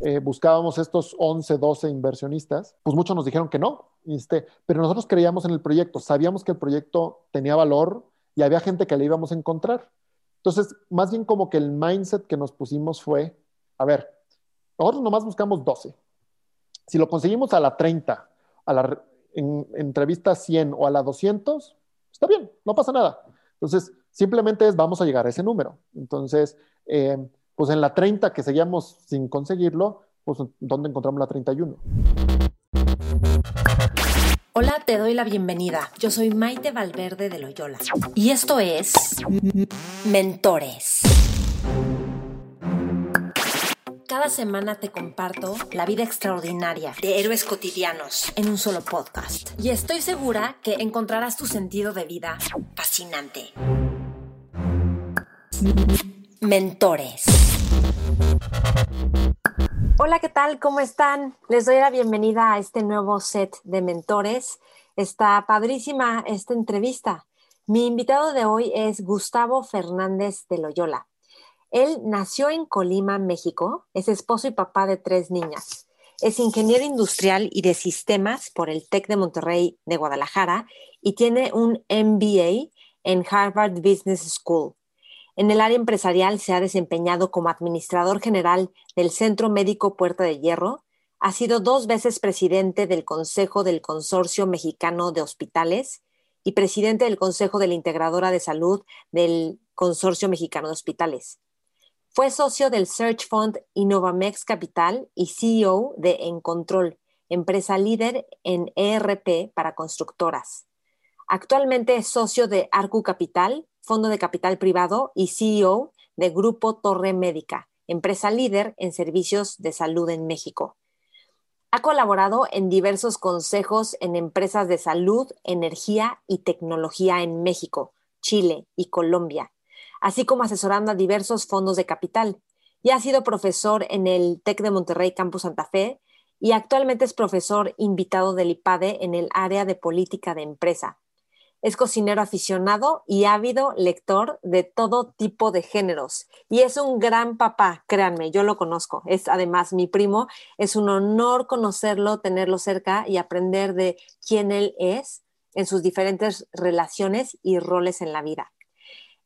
eh, buscábamos estos 11, 12 inversionistas, pues muchos nos dijeron que no, este, pero nosotros creíamos en el proyecto, sabíamos que el proyecto tenía valor y había gente que le íbamos a encontrar. Entonces, más bien como que el mindset que nos pusimos fue, a ver, nosotros nomás buscamos 12. Si lo conseguimos a la 30, a la en, entrevista 100 o a la 200, está bien, no pasa nada. Entonces, simplemente es vamos a llegar a ese número. Entonces, eh, pues en la 30 que seguíamos sin conseguirlo, pues ¿dónde encontramos la 31? Hola, te doy la bienvenida. Yo soy Maite Valverde de Loyola. Y esto es Mentores. Cada semana te comparto la vida extraordinaria de héroes cotidianos en un solo podcast. Y estoy segura que encontrarás tu sentido de vida fascinante. Mentores. Hola, ¿qué tal? ¿Cómo están? Les doy la bienvenida a este nuevo set de mentores. Está padrísima esta entrevista. Mi invitado de hoy es Gustavo Fernández de Loyola. Él nació en Colima, México, es esposo y papá de tres niñas. Es ingeniero industrial y de sistemas por el TEC de Monterrey de Guadalajara y tiene un MBA en Harvard Business School. En el área empresarial se ha desempeñado como administrador general del Centro Médico Puerta de Hierro, ha sido dos veces presidente del Consejo del Consorcio Mexicano de Hospitales y presidente del Consejo de la Integradora de Salud del Consorcio Mexicano de Hospitales. Fue socio del Search Fund Innovamex Capital y CEO de Encontrol, empresa líder en ERP para constructoras. Actualmente es socio de Arcu Capital, fondo de capital privado y CEO de Grupo Torre Médica, empresa líder en servicios de salud en México. Ha colaborado en diversos consejos en empresas de salud, energía y tecnología en México, Chile y Colombia, así como asesorando a diversos fondos de capital. Y ha sido profesor en el TEC de Monterrey Campus Santa Fe y actualmente es profesor invitado del IPADE en el área de política de empresa. Es cocinero aficionado y ávido lector de todo tipo de géneros. Y es un gran papá, créanme, yo lo conozco. Es además mi primo. Es un honor conocerlo, tenerlo cerca y aprender de quién él es en sus diferentes relaciones y roles en la vida.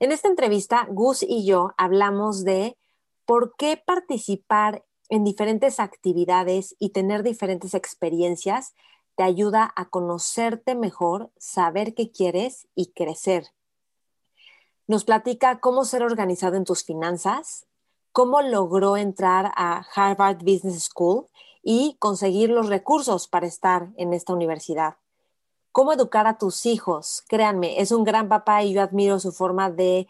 En esta entrevista, Gus y yo hablamos de por qué participar en diferentes actividades y tener diferentes experiencias te ayuda a conocerte mejor, saber qué quieres y crecer. Nos platica cómo ser organizado en tus finanzas, cómo logró entrar a Harvard Business School y conseguir los recursos para estar en esta universidad. Cómo educar a tus hijos. Créanme, es un gran papá y yo admiro su forma de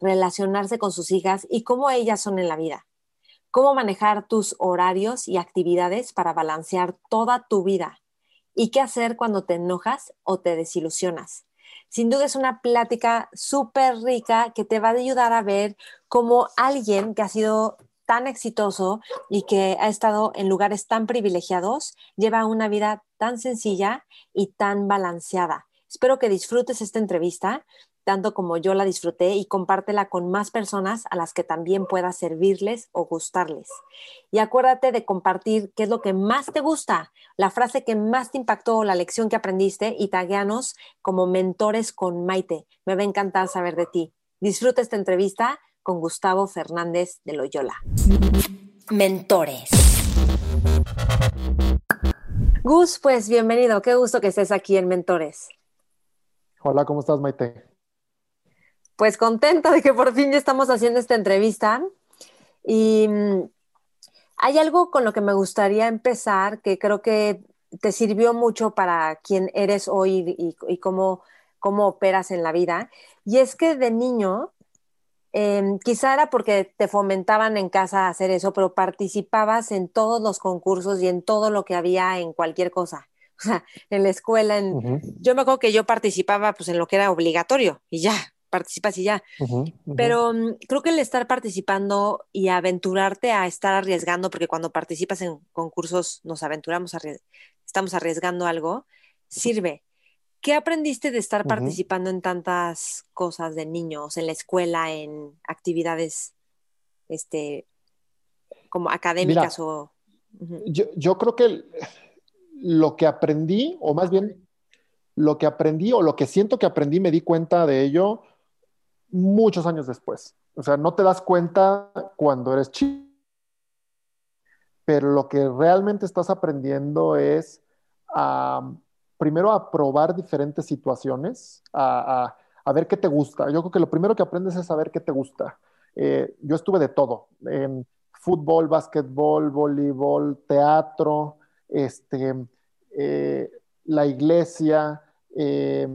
relacionarse con sus hijas y cómo ellas son en la vida. Cómo manejar tus horarios y actividades para balancear toda tu vida y qué hacer cuando te enojas o te desilusionas. Sin duda es una plática súper rica que te va a ayudar a ver cómo alguien que ha sido tan exitoso y que ha estado en lugares tan privilegiados lleva una vida tan sencilla y tan balanceada. Espero que disfrutes esta entrevista tanto como yo la disfruté y compártela con más personas a las que también pueda servirles o gustarles. Y acuérdate de compartir qué es lo que más te gusta, la frase que más te impactó, la lección que aprendiste y tagueanos como mentores con Maite. Me va a encantar saber de ti. Disfruta esta entrevista con Gustavo Fernández de Loyola. Mentores. Gus, pues bienvenido. Qué gusto que estés aquí en Mentores. Hola, ¿cómo estás, Maite? Pues contenta de que por fin ya estamos haciendo esta entrevista. Y mm, hay algo con lo que me gustaría empezar que creo que te sirvió mucho para quién eres hoy y, cómo, cómo operas en la vida. Y es que de niño, em, quizá era porque te fomentaban en casa hacer eso, pero participabas en todos los concursos y en todo lo que había en cualquier cosa. O sea, en la escuela, en... yo me acuerdo que yo participaba pues en lo que era obligatorio y ya, participas y ya. Pero mm, creo que el estar participando y aventurarte a estar arriesgando, porque cuando participas en concursos nos aventuramos, estamos arriesgando algo, sirve. ¿Qué aprendiste de estar participando en tantas cosas de niños, en la escuela, en actividades este, como académicas o... yo, yo creo que lo que aprendí, o más bien lo que aprendí o lo que siento que aprendí, me di cuenta de ello muchos años después. O sea, no te das cuenta cuando eres chico, pero lo que realmente estás aprendiendo es primero a probar diferentes situaciones, a, ver qué te gusta. Yo creo que lo primero que aprendes es saber qué te gusta. Eh, yo estuve de todo, en fútbol, básquetbol, voleibol, teatro, este, eh, la iglesia, eh,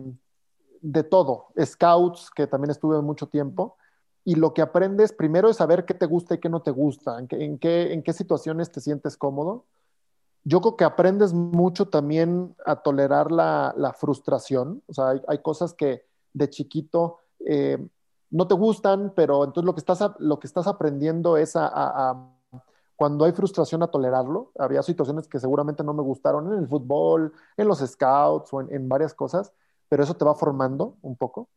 de todo, scouts, que también estuve mucho tiempo, y lo que aprendes primero es saber qué te gusta y qué no te gusta, en qué, en qué, situaciones te sientes cómodo. Yo creo que aprendes mucho también a tolerar la, frustración, o sea, hay, cosas que de chiquito eh, no te gustan, pero entonces lo que estás, lo que estás aprendiendo es a, cuando hay frustración a tolerarlo. Había situaciones que seguramente no me gustaron en el fútbol, en los scouts o en varias cosas, pero eso te va formando un poco.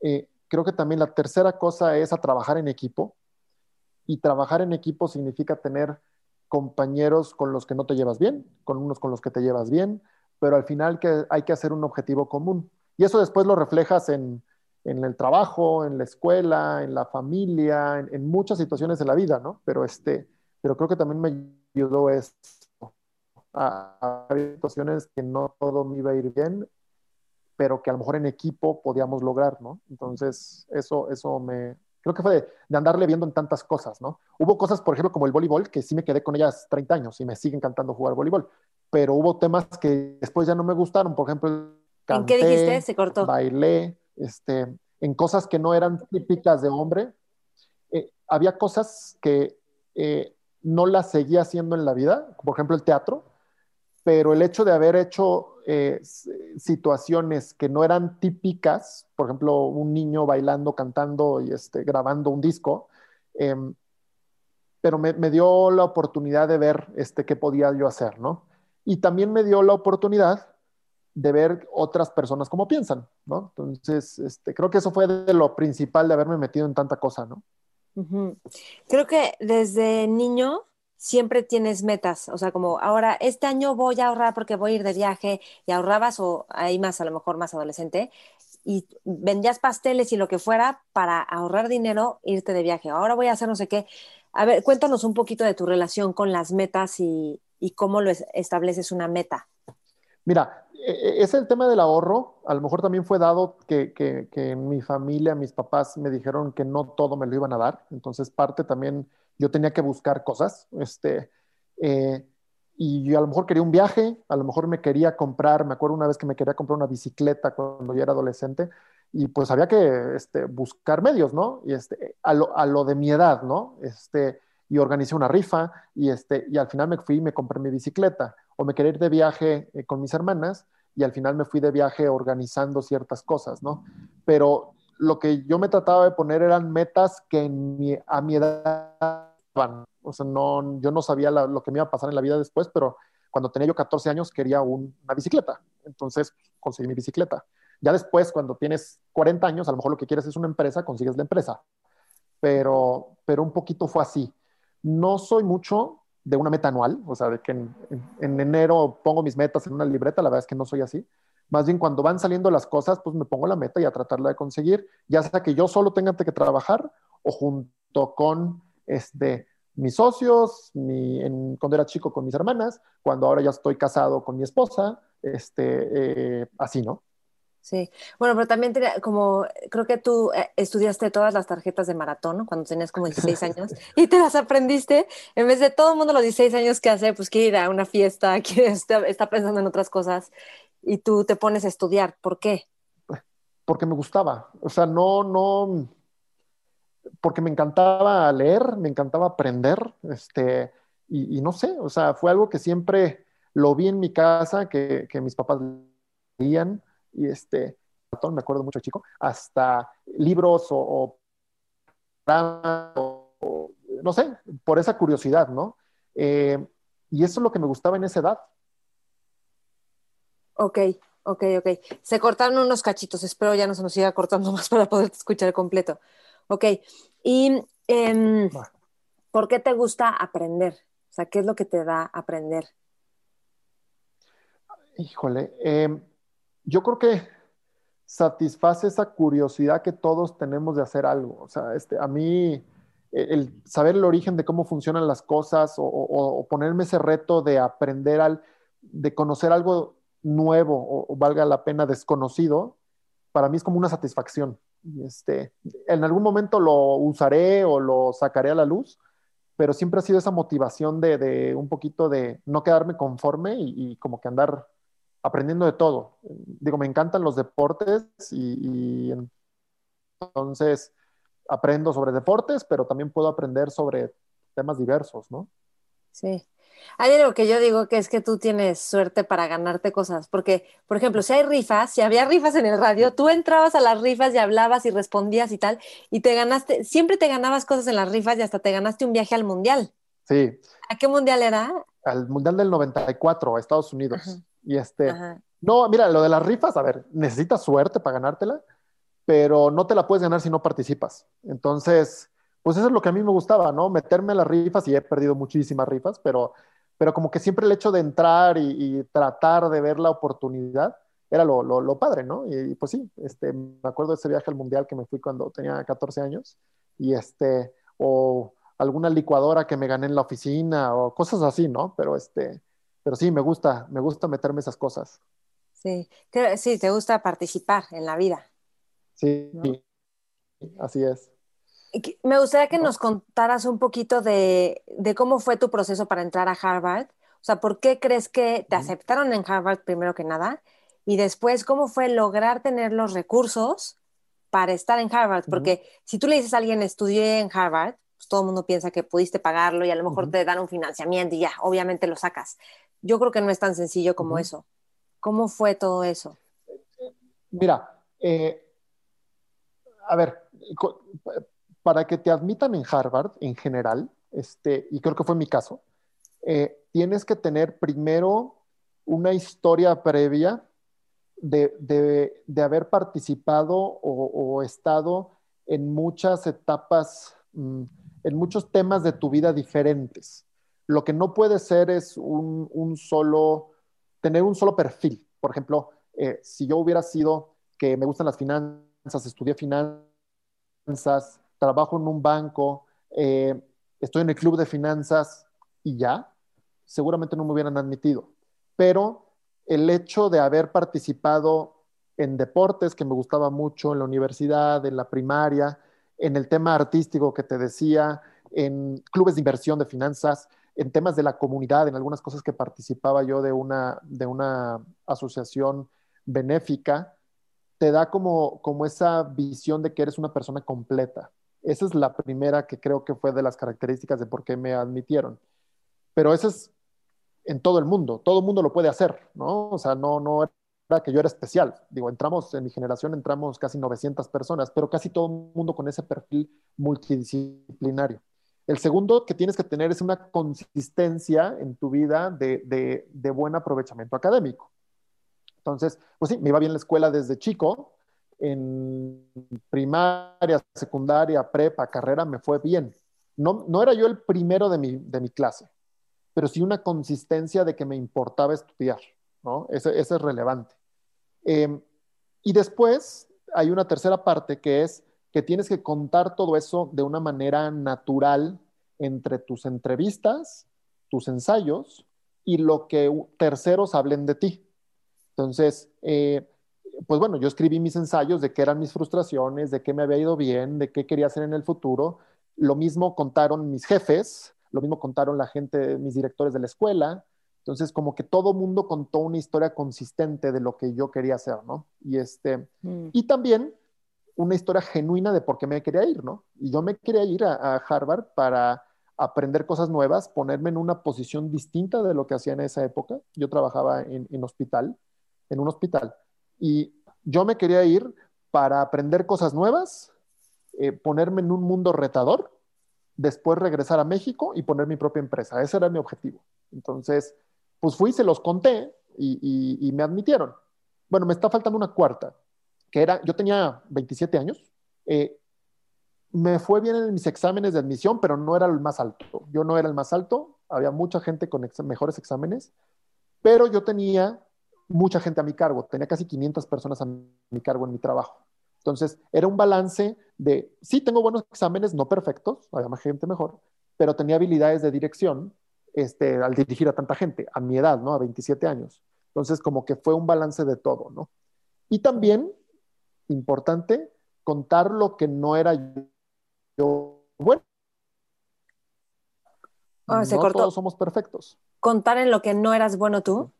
Eh, creo que también la tercera cosa es a trabajar en equipo. Y trabajar en equipo significa tener compañeros con los que no te llevas bien, con unos con los que te llevas bien, pero al final que hay que hacer un objetivo común. Y eso después lo reflejas en, el trabajo, en la escuela, en la familia, en, muchas situaciones de la vida, ¿no? Pero, este, pero creo que también me ayudó esto. A, a situaciones que no todo me iba a ir bien pero que a lo mejor en equipo podíamos lograr, ¿no? Entonces, eso, eso me, creo que fue de, andarle viendo en tantas cosas, ¿no? Hubo cosas, por ejemplo, como el voleibol, que sí me quedé con ellas 30 años y me sigue encantando jugar voleibol, pero hubo temas que después ya no me gustaron, por ejemplo, canté, ¿En qué dijiste? Se cortó. Bailé, este, en cosas que no eran típicas de hombre. Eh, había cosas que eh, no las seguía haciendo en la vida, por ejemplo, el teatro, pero el hecho de haber hecho eh, situaciones que no eran típicas, por ejemplo, un niño bailando, cantando y este, grabando un disco, em, pero me, dio la oportunidad de ver este, qué podía yo hacer, ¿no? Y también me dio la oportunidad de ver otras personas cómo piensan, ¿no? Entonces, este, creo que eso fue de lo principal de haberme metido en tanta cosa, ¿no? Creo que desde niño siempre tienes metas, o sea, como ahora este año voy a ahorrar porque voy a ir de viaje y ahorrabas o ahí más, a lo mejor más adolescente, y vendías pasteles y lo que fuera para ahorrar dinero, irte de viaje. Ahora voy a hacer no sé qué. A ver, cuéntanos un poquito de tu relación con las metas y, cómo lo estableces una meta. Mira, e, e, es el tema del ahorro. A lo mejor también fue dado que, que, que mi familia, mis papás me dijeron que no todo me lo iban a dar. Entonces, parte también yo tenía que buscar cosas, este, eh, y yo a lo mejor quería un viaje, a lo mejor me quería comprar, me acuerdo una vez que me quería comprar una bicicleta cuando yo era adolescente, y pues había que este, buscar medios, ¿no? Y este, a lo, a lo, de mi edad, ¿no? Este, y organicé una rifa, y, este, y al final me fui y me compré mi bicicleta, o me quería ir de viaje eh, con mis hermanas, y al final me fui de viaje organizando ciertas cosas, ¿no? Pero lo que yo me trataba de poner eran metas que a mi edad, o sea, no, yo no sabía lo que me iba a pasar en la vida después, pero cuando tenía yo 14 años quería una bicicleta, entonces conseguí mi bicicleta. Ya después, cuando tienes 40 años, a lo mejor lo que quieres es una empresa, consigues la empresa, pero, pero un poquito fue así. No soy mucho de una meta anual, o sea, de que en, en enero pongo mis metas en una libreta, la verdad es que no soy así más bien cuando van saliendo las cosas, pues me pongo la meta y a tratarla de conseguir, ya sea que yo solo tenga que trabajar o junto con este, mis socios, mi, cuando era chico con mis hermanas, cuando ahora ya estoy casado con mi esposa, este, eh, así, ¿no? Sí, bueno, pero también como, creo que tú eh, estudiaste todas las tarjetas de maratón cuando tenías como 16 años y te las aprendiste, en vez de todo el mundo los 16 años que hace, pues quiere ir a una fiesta, quiere, está pensando en otras cosas y tú te pones a estudiar. ¿Por qué? Porque me gustaba. O sea, no, no, porque me encantaba leer, me encantaba aprender, este, y, no sé, o sea, fue algo que siempre lo vi en mi casa, que, mis papás leían, y este, me acuerdo mucho chico, hasta libros o, no sé, por esa curiosidad, ¿no? Eh, y eso es lo que me gustaba en esa edad. Ok, ok, ok. Se cortaron unos cachitos, espero ya no se nos siga cortando más para poder escuchar completo. Ok, y em, ¿Por qué te gusta aprender? O sea, ¿qué es lo que te da aprender? Híjole, em, yo creo que satisface esa curiosidad que todos tenemos de hacer algo. O sea, este, a mí e, el saber el origen de cómo funcionan las cosas o, ponerme ese reto de aprender al, de conocer algo nuevo o, valga la pena desconocido, para mí es como una satisfacción. Este, en algún momento lo usaré o lo sacaré a la luz, pero siempre ha sido esa motivación de, un poquito de no quedarme conforme y como que andar aprendiendo de todo. Digo, me encantan los deportes y, entonces aprendo sobre deportes, pero también puedo aprender sobre temas diversos, ¿no? Sí. Hay algo que yo digo que es que tú tienes suerte para ganarte cosas, porque, por ejemplo, si hay rifas, si había rifas en el radio, tú entrabas a las rifas y hablabas y respondías y tal, y te ganaste, siempre te ganabas cosas en las rifas y hasta te ganaste un viaje al mundial. Sí. ¿A qué mundial era? Al mundial del 94, a Estados Unidos. Y este, no, mira, lo de las rifas, a ver, necesitas suerte para ganártela, pero no te la puedes ganar si no participas. Entonces, pues eso es lo que a mí me gustaba, ¿no? Meterme a las rifas y he perdido muchísimas rifas, pero, pero como que siempre el hecho de entrar y, tratar de ver la oportunidad era lo, lo, padre, ¿no? Y, pues sí, este, me acuerdo de ese viaje al mundial que me fui cuando tenía 14 años y este, o alguna licuadora que me gané en la oficina o cosas así, ¿no? Pero este, pero sí, me gusta, me gusta meterme esas cosas. Sí, sí, te gusta participar en la vida. Sí, así es. Me gustaría que nos contaras un poquito de, cómo fue tu proceso para entrar a Harvard. O sea, ¿por qué crees que te aceptaron en Harvard primero que nada? Y después, ¿cómo fue lograr tener los recursos para estar en Harvard? Porque si tú le dices a alguien, estudié en Harvard, pues todo el mundo piensa que pudiste pagarlo y a lo mejor te dan un financiamiento y ya, obviamente lo sacas. Yo creo que no es tan sencillo como eso. ¿Cómo fue todo eso? Mira, eh, a ver, para que te admitan en Harvard en general, este, y creo que fue mi caso, eh, tienes que tener primero una historia previa de, haber participado o, estado en muchas etapas, mm, en muchos temas de tu vida diferentes. Lo que no puede ser es un, solo, tener un solo perfil. Por ejemplo, eh, si yo hubiera sido que me gustan las finanzas, estudié finanzas, trabajo en un banco, eh, estoy en el club de finanzas y ya, seguramente no me hubieran admitido. Pero el hecho de haber participado en deportes que me gustaba mucho en la universidad, en la primaria, en el tema artístico que te decía, en clubes de inversión de finanzas, en temas de la comunidad, en algunas cosas que participaba yo de una, de una asociación benéfica, te da como, como esa visión de que eres una persona completa. Esa es la primera que creo que fue de las características de por qué me admitieron. Pero eso es en todo el mundo, todo el mundo lo puede hacer, ¿no? O sea, no, no era que yo era especial. Digo, entramos, en mi generación entramos casi 900 personas, pero casi todo el mundo con ese perfil multidisciplinario. El segundo que tienes que tener es una consistencia en tu vida de, buen aprovechamiento académico. Entonces, pues sí, me iba bien la escuela desde chico, en primaria, secundaria, prepa, carrera, me fue bien. No, no era yo el primero de mi, de mi clase, pero sí una consistencia de que me importaba estudiar, ¿no? Ese, es relevante. Em, y después hay una tercera parte que es que tienes que contar todo eso de una manera natural entre tus entrevistas, tus ensayos y lo que terceros hablen de ti. Entonces, eh, pues bueno, yo escribí mis ensayos de qué eran mis frustraciones, de qué me había ido bien, de qué quería hacer en el futuro. Lo mismo contaron mis jefes, lo mismo contaron la gente, mis directores de la escuela. Entonces, como que todo mundo contó una historia consistente de lo que yo quería hacer, ¿no? Y, este, mm. y también una historia genuina de por qué me quería ir, ¿no? Y yo me quería ir a, Harvard para aprender cosas nuevas, ponerme en una posición distinta de lo que hacía en esa época. Yo trabajaba en, hospital, en un hospital, y yo me quería ir para aprender cosas nuevas, eh, ponerme en un mundo retador, después regresar a México y poner mi propia empresa. Ese era mi objetivo. Entonces, pues fui, se los conté y me admitieron. Bueno, me está faltando una cuarta que era, yo tenía 27 años, eh, me fue bien en mis exámenes de admisión, pero no era el más alto. Yo no era el más alto, había mucha gente con mejores exámenes, pero yo tenía mucha gente a mi cargo, tenía casi 500 personas a mi cargo en mi trabajo. Entonces, era un balance de, sí, tengo buenos exámenes, no perfectos, había más gente mejor, pero tenía habilidades de dirección este, al dirigir a tanta gente, a mi edad, ¿no? A 27 años. Entonces, como que fue un balance de todo, ¿no? Y también, importante, contar lo que no era yo bueno. Oh, no todos somos perfectos. ¿Contar en lo que no eras bueno tú?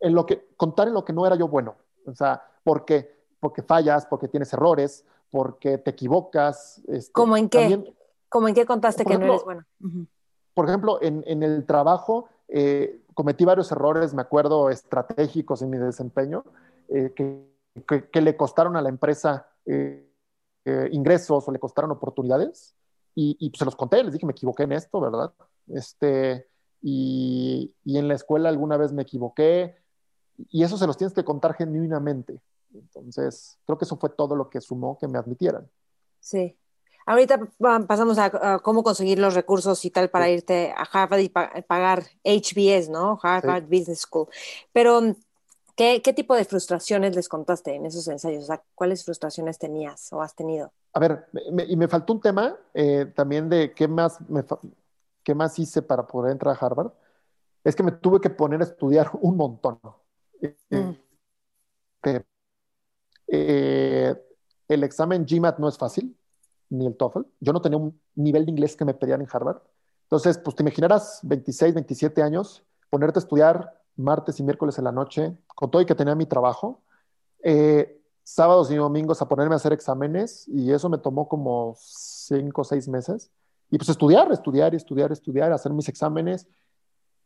En lo que, contar en lo que no era yo bueno. O sea, porque, porque fallas, porque tienes errores, porque te equivocas. Este, ¿Cómo en qué? ¿Cómo en qué contaste que no eres bueno? Por ejemplo, en, en el trabajo eh, cometí varios errores, me acuerdo, estratégicos en mi desempeño, eh, que, que, le costaron a la empresa eh, ingresos o le costaron oportunidades. Y, y pues, se los conté, les dije, me equivoqué en esto, ¿verdad? Este, y, y, en la escuela alguna vez me equivoqué, y eso se los tienes que contar genuinamente. Entonces, creo que eso fue todo lo que sumó que me admitieran. Sí. Ahorita pasamos a, cómo conseguir los recursos y tal para irte a Harvard y pagar HBS, ¿no? Harvard Business School. Pero, ¿qué, ¿qué, tipo de frustraciones les contaste en esos ensayos? O sea, ¿cuáles frustraciones tenías o has tenido? A ver, y me faltó un tema eh, también de qué más, me, qué más hice para poder entrar a Harvard. Es que me tuve que poner a estudiar un montón. Mm. Eh, el examen GMAT no es fácil, ni el TOEFL. Yo no tenía un nivel de inglés que me pedían en Harvard. Entonces, pues te imaginarás 26, 27 años, ponerte a estudiar martes y miércoles en la noche, con todo y que tenía mi trabajo, eh, sábados y domingos a ponerme a hacer exámenes, y eso me tomó como 5 o 6 meses. Y pues estudiar, estudiar, estudiar, estudiar, hacer mis exámenes.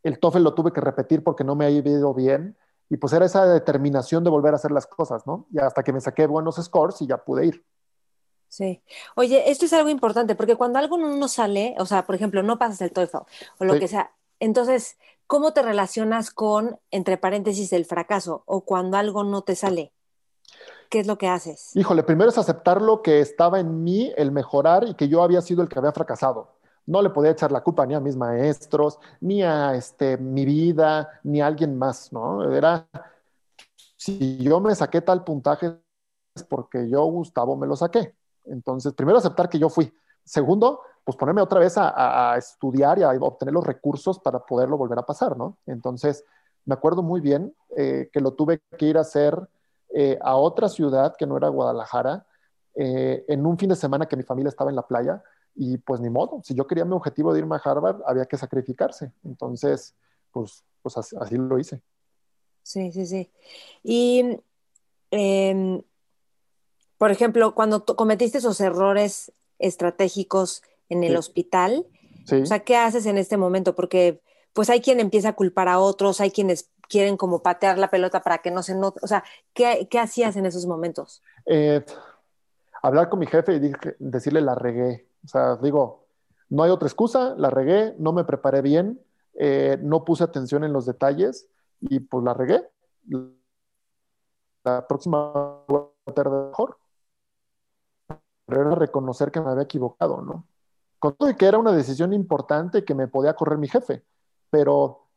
El TOEFL lo tuve que repetir porque no me había ido bien. Y pues era esa determinación de volver a hacer las cosas, ¿no? Y hasta que me saqué buenos scores y ya pude ir. Sí. Oye, esto es algo importante porque cuando algo no sale, o sea, por ejemplo, no pasas el TOEFL o lo que sea, entonces, ¿cómo te relacionas con, entre paréntesis, el fracaso o cuando algo no te sale? ¿Qué es lo que haces? Híjole, primero es aceptar lo que estaba en mí, el mejorar y que yo había sido el que había fracasado no le podía echar la culpa ni a mis maestros, ni a este, mi vida, ni a alguien más, ¿no? Era, si yo me saqué tal puntaje es porque yo, Gustavo, me lo saqué. Entonces, primero aceptar que yo fui. Segundo, pues ponerme otra vez a, estudiar y a obtener los recursos para poderlo volver a pasar, ¿no? Entonces, me acuerdo muy bien eh, que lo tuve que ir a hacer eh, a otra ciudad que no era Guadalajara, eh, en un fin de semana que mi familia estaba en la playa y pues ni modo, si yo quería mi objetivo de irme a Harvard, había que sacrificarse. Entonces, pues, pues así, lo hice. Sí, sí, sí. Y, em, por ejemplo, cuando cometiste esos errores estratégicos en el hospital, o sea, ¿qué haces en este momento? Porque pues hay quien empieza a culpar a otros, hay quienes quieren como patear la pelota para que no se note. O sea, ¿qué, hacías en esos momentos? Eh, hablar con mi jefe y decirle la regué. O sea, digo, no hay otra excusa, la regué, no me preparé bien, eh, no puse atención en los detalles y pues la regué. La próxima voy mejor. Pero era reconocer que me había equivocado, ¿no? Con todo y que era una decisión importante que me podía correr mi jefe, pero,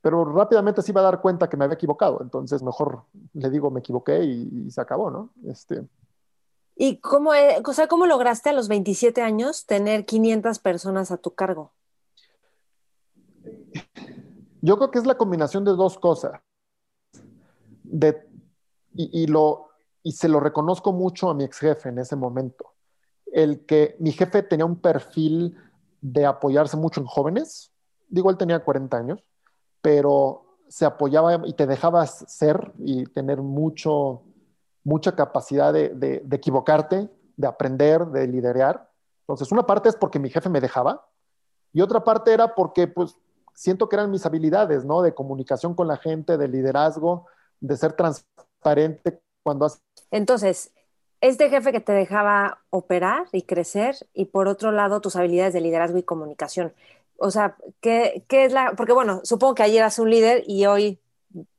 pero rápidamente se iba a dar cuenta que me había equivocado. Entonces, mejor le digo, me equivoqué y, y se acabó, ¿no? Este, ¿Y cómo, e, o sea, cómo lograste a los 27 años tener 500 personas a tu cargo? Yo creo que es la combinación de dos cosas. De, y, lo, y se lo reconozco mucho a mi ex jefe en ese momento. El que mi jefe tenía un perfil de apoyarse mucho en jóvenes. Digo, él tenía 40 años, pero se apoyaba y te dejaba ser y tener mucho, mucha capacidad de, equivocarte, de aprender, de liderar. Entonces, una parte es porque mi jefe me dejaba y otra parte era porque, pues, siento que eran mis habilidades, ¿no? De comunicación con la gente, de liderazgo, de ser transparente cuando haces... Entonces, este jefe que te dejaba operar y crecer y por otro lado tus habilidades de liderazgo y comunicación. O sea, ¿qué, qué es la...? Porque bueno, supongo que ayer eras un líder y hoy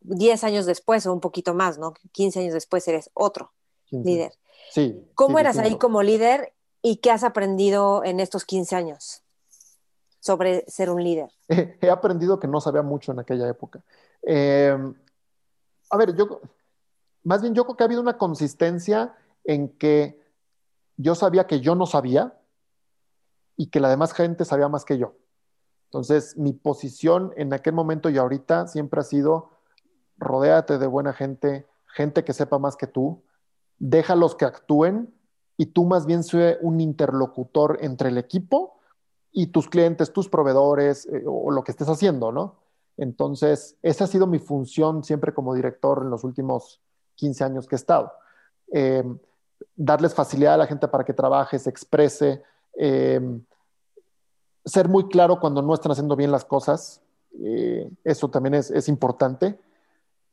10 años después o un poquito más, ¿no? 15 años después eres otro líder. Sí. ¿Cómo eras ahí como líder ¿Y qué has aprendido en estos 15 años sobre ser un líder? He aprendido que no sabía mucho en aquella época. Em, a ver, yo, más bien yo creo que ha habido una consistencia en que yo sabía que yo no sabía y que la demás gente sabía más que yo. Entonces, mi posición en aquel momento y ahorita siempre ha sido, rodéate de buena gente, gente que sepa más que tú, déjalos que actúen y tú más bien sé un interlocutor entre el equipo y tus clientes, tus proveedores eh, o lo que estés haciendo, ¿no? Entonces, esa ha sido mi función siempre como director en los últimos 15 años que he estado. Eh, darles facilidad a la gente para que trabaje, se exprese, eh, ser muy claro cuando no están haciendo bien las cosas, eso también es importante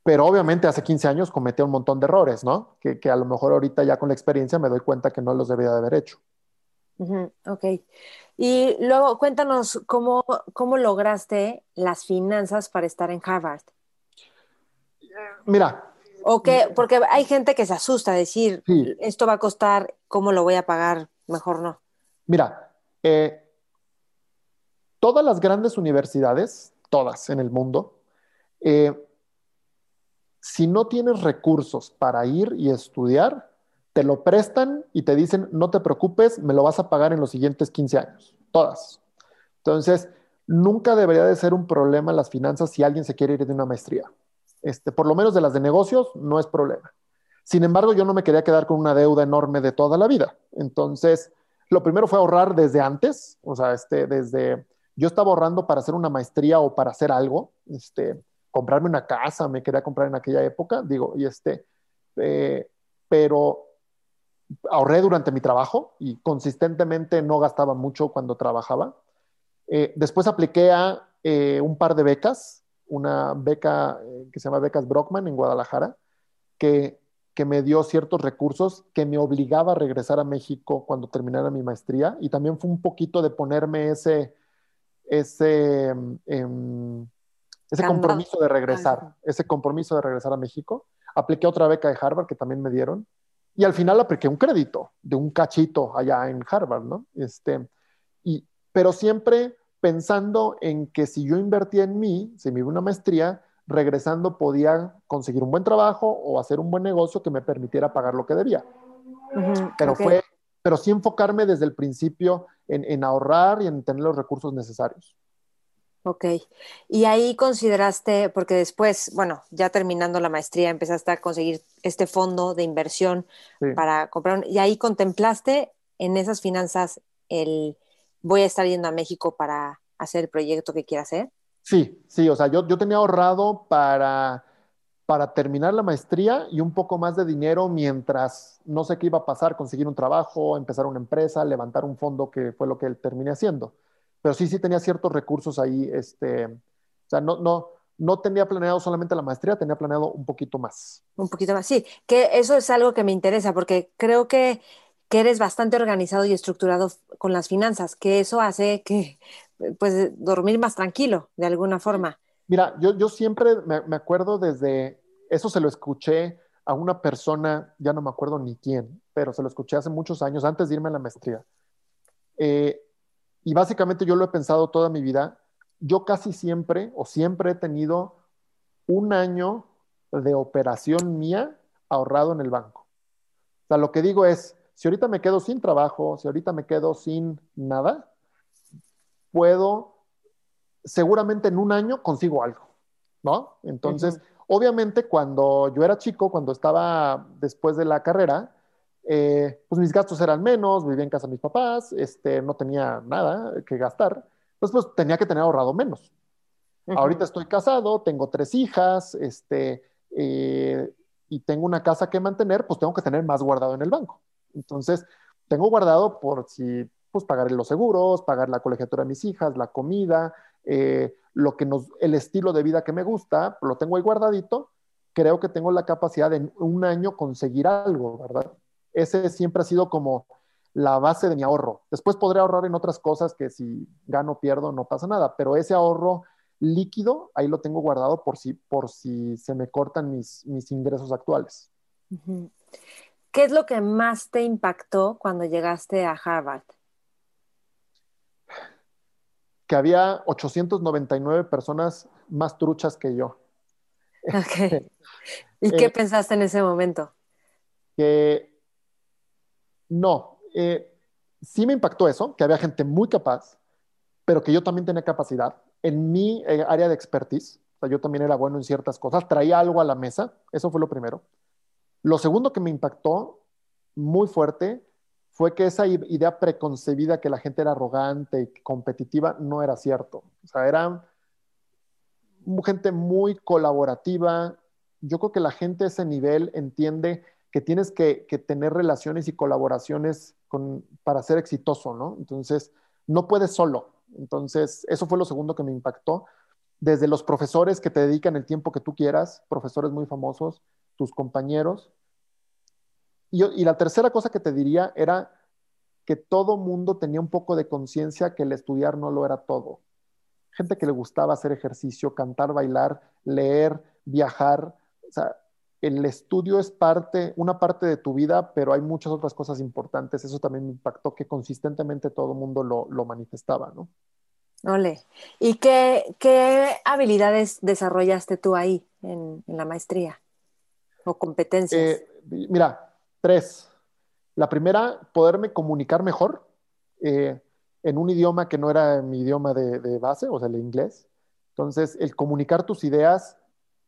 pero obviamente hace 15 años cometí un montón de errores, ¿no? Que, a lo mejor ahorita ya con la experiencia me doy cuenta que no los debía de haber hecho. ok. Y luego cuéntanos cómo, cómo lograste las finanzas para estar en Harvard. Mira. O que, porque hay gente que se asusta a decir, esto va a costar, ¿cómo lo voy a pagar? Mejor no. Mira, eh, todas las grandes universidades, todas en el mundo, eh, si no tienes recursos para ir y estudiar, te lo prestan y te dicen, no te preocupes, me lo vas a pagar en los siguientes 15 años, todas. Entonces, nunca debería de ser un problema las finanzas si alguien se quiere ir de una maestría. Este, por lo menos de las de negocios, no es problema. Sin embargo, yo no me quería quedar con una deuda enorme de toda la vida. Entonces, lo primero fue ahorrar desde antes, o sea, este, desde, yo estaba ahorrando para hacer una maestría o para hacer algo, este, comprarme una casa, me quería comprar en aquella época, digo, y este, eh, pero ahorré durante mi trabajo y consistentemente no gastaba mucho cuando trabajaba. Eh, después apliqué a eh, un par de becas, una beca que se llama Becas Brockman en Guadalajara, que, que me dio ciertos recursos que me obligaba a regresar a México cuando terminara mi maestría y también fue un poquito de ponerme ese, ese, em, ese compromiso de regresar, ese compromiso de regresar a México. Apliqué otra beca de Harvard que también me dieron y al final apliqué un crédito de un cachito allá en Harvard, ¿no? Este, y, pero siempre pensando en que si yo invertía en mí, si me iba una maestría, regresando podía conseguir un buen trabajo o hacer un buen negocio que me permitiera pagar lo que debía. pero fue, pero sí enfocarme desde el principio en, en ahorrar y en tener los recursos necesarios. Ok. Y ahí consideraste, porque después, bueno, ya terminando la maestría, empezaste a conseguir este fondo de inversión para comprar, y ahí contemplaste en esas finanzas el, voy a estar yendo a México para hacer el proyecto que quiera hacer. Sí, sí, o sea, yo, yo tenía ahorrado para, para terminar la maestría y un poco más de dinero mientras no sé qué iba a pasar, conseguir un trabajo, empezar una empresa, levantar un fondo, que fue lo que terminé haciendo pero sí, sí tenía ciertos recursos ahí, este, o sea, no, no, no tenía planeado solamente la maestría, tenía planeado un poquito más. Un poquito más, sí, que eso es algo que me interesa porque creo que, que eres bastante organizado y estructurado con las finanzas, que eso hace que, pues, dormir más tranquilo, de alguna forma. Mira, yo, yo siempre me, me acuerdo desde, eso se lo escuché a una persona, ya no me acuerdo ni quién, pero se lo escuché hace muchos años, antes de irme a la maestría. Eh, y básicamente yo lo he pensado toda mi vida. Yo casi siempre o siempre he tenido un año de operación mía ahorrado en el banco. O sea, lo que digo es, si ahorita me quedo sin trabajo, si ahorita me quedo sin nada, puedo, seguramente en un año consigo algo, ¿no? Entonces, obviamente cuando yo era chico, cuando estaba después de la carrera, eh, pues mis gastos eran menos, vivía en casa de mis papás, este, no tenía nada que gastar, entonces pues tenía que tener ahorrado menos. Ahorita estoy casado, tengo tres hijas, este, eh, y tengo una casa que mantener, pues tengo que tener más guardado en el banco. Entonces, tengo guardado por si, pues pagar los seguros, pagar la colegiatura de mis hijas, la comida, eh, lo que nos, el estilo de vida que me gusta, lo tengo ahí guardadito. Creo que tengo la capacidad de en un año conseguir algo, ¿verdad? Ese siempre ha sido como la base de mi ahorro. Después podré ahorrar en otras cosas que si gano o pierdo no pasa nada, pero ese ahorro líquido ahí lo tengo guardado por si, por si se me cortan mis, mis ingresos actuales. ¿qué es lo que más te impactó cuando llegaste a Harvard? Que había 899 personas más truchas que yo. Ok. ¿Y qué eh, pensaste en ese momento? Que no, eh, sí me impactó eso, que había gente muy capaz, pero que yo también tenía capacidad en mi eh, área de expertise. O sea, yo también era bueno en ciertas cosas, traía algo a la mesa, eso fue lo primero. Lo segundo que me impactó muy fuerte fue que esa idea preconcebida que la gente era arrogante y competitiva no era cierto. O sea, eran gente muy colaborativa. Yo creo que la gente a ese nivel entiende que tienes que, tener relaciones y colaboraciones para ser exitoso, ¿no? Entonces, no puedes solo. Entonces, eso fue lo segundo que me impactó. Desde los profesores que te dedican el tiempo que tú quieras, profesores muy famosos, tus compañeros. Y, y la tercera cosa que te diría era que todo mundo tenía un poco de conciencia que el estudiar no lo era todo gente que le gustaba hacer ejercicio, cantar, bailar, leer, viajar. O sea, el estudio es parte, una parte de tu vida, pero hay muchas otras cosas importantes. Eso también me impactó que consistentemente todo el mundo lo, manifestaba, ¿no? Ole. ¿Y qué, qué, habilidades desarrollaste tú ahí en, la maestría? ¿O competencias? Eh, mira, tres. La primera, poderme comunicar mejor. Eh, en un idioma que no era mi idioma de, base, o sea, el inglés. Entonces, el comunicar tus ideas,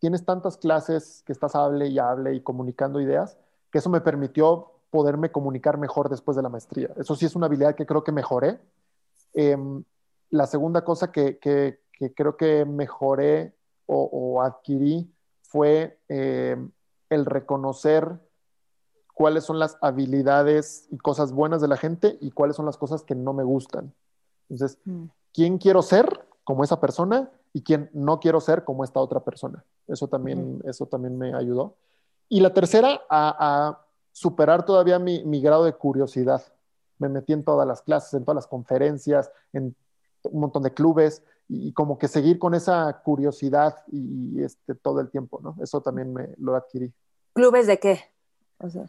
tienes tantas clases que estás hable y hable y comunicando ideas, que eso me permitió poderme comunicar mejor después de la maestría. Eso sí es una habilidad que creo que mejoré. Em, la segunda cosa que, creo que mejoré o, adquirí fue em, el reconocer cuáles son las habilidades y cosas buenas de la gente y cuáles son las cosas que no me gustan. Entonces, mm. ¿quién quiero ser como esa persona y quién no quiero ser como esta otra persona? Eso también, eso también me ayudó. Y la tercera, a, superar todavía mi, grado de curiosidad. Me metí en todas las clases, en todas las conferencias, en un montón de clubes y, como que seguir con esa curiosidad y, este, todo el tiempo, ¿no? Eso también me lo adquirí. ¿Clubes de qué?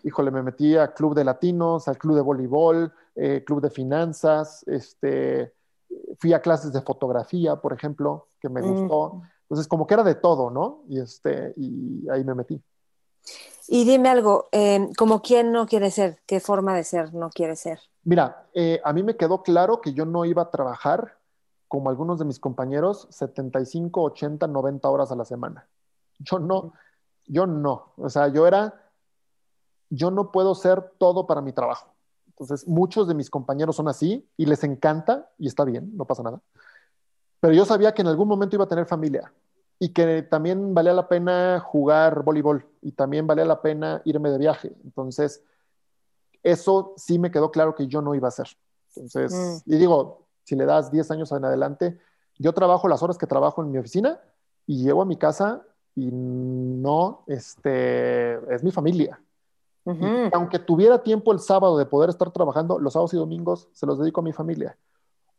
Híjole, me metí a club de latinos, al club de voleibol, eh, club de finanzas, este, fui a clases de fotografía, por ejemplo, que me gustó. Entonces, como que era de todo, ¿no? Y, este, y ahí me metí. Y dime algo, eh, ¿como quién no quiere ser? ¿Qué forma de ser no quiere ser? Mira, eh, a mí me quedó claro que yo no iba a trabajar como algunos de mis compañeros 75, 80, 90 horas a la semana. Yo no, yo no. O sea, yo era yo no puedo ser todo para mi trabajo. Entonces, muchos de mis compañeros son así y les encanta y está bien, no pasa nada. Pero yo sabía que en algún momento iba a tener familia y que también valía la pena jugar voleibol y también valía la pena irme de viaje. Entonces, eso sí me quedó claro que yo no iba a hacer. Entonces, mm. y digo, si le das 10 años en adelante, yo trabajo las horas que trabajo en mi oficina y llego a mi casa y no, este, es mi familia aunque tuviera tiempo el sábado de poder estar trabajando, los sábados y domingos se los dedico a mi familia.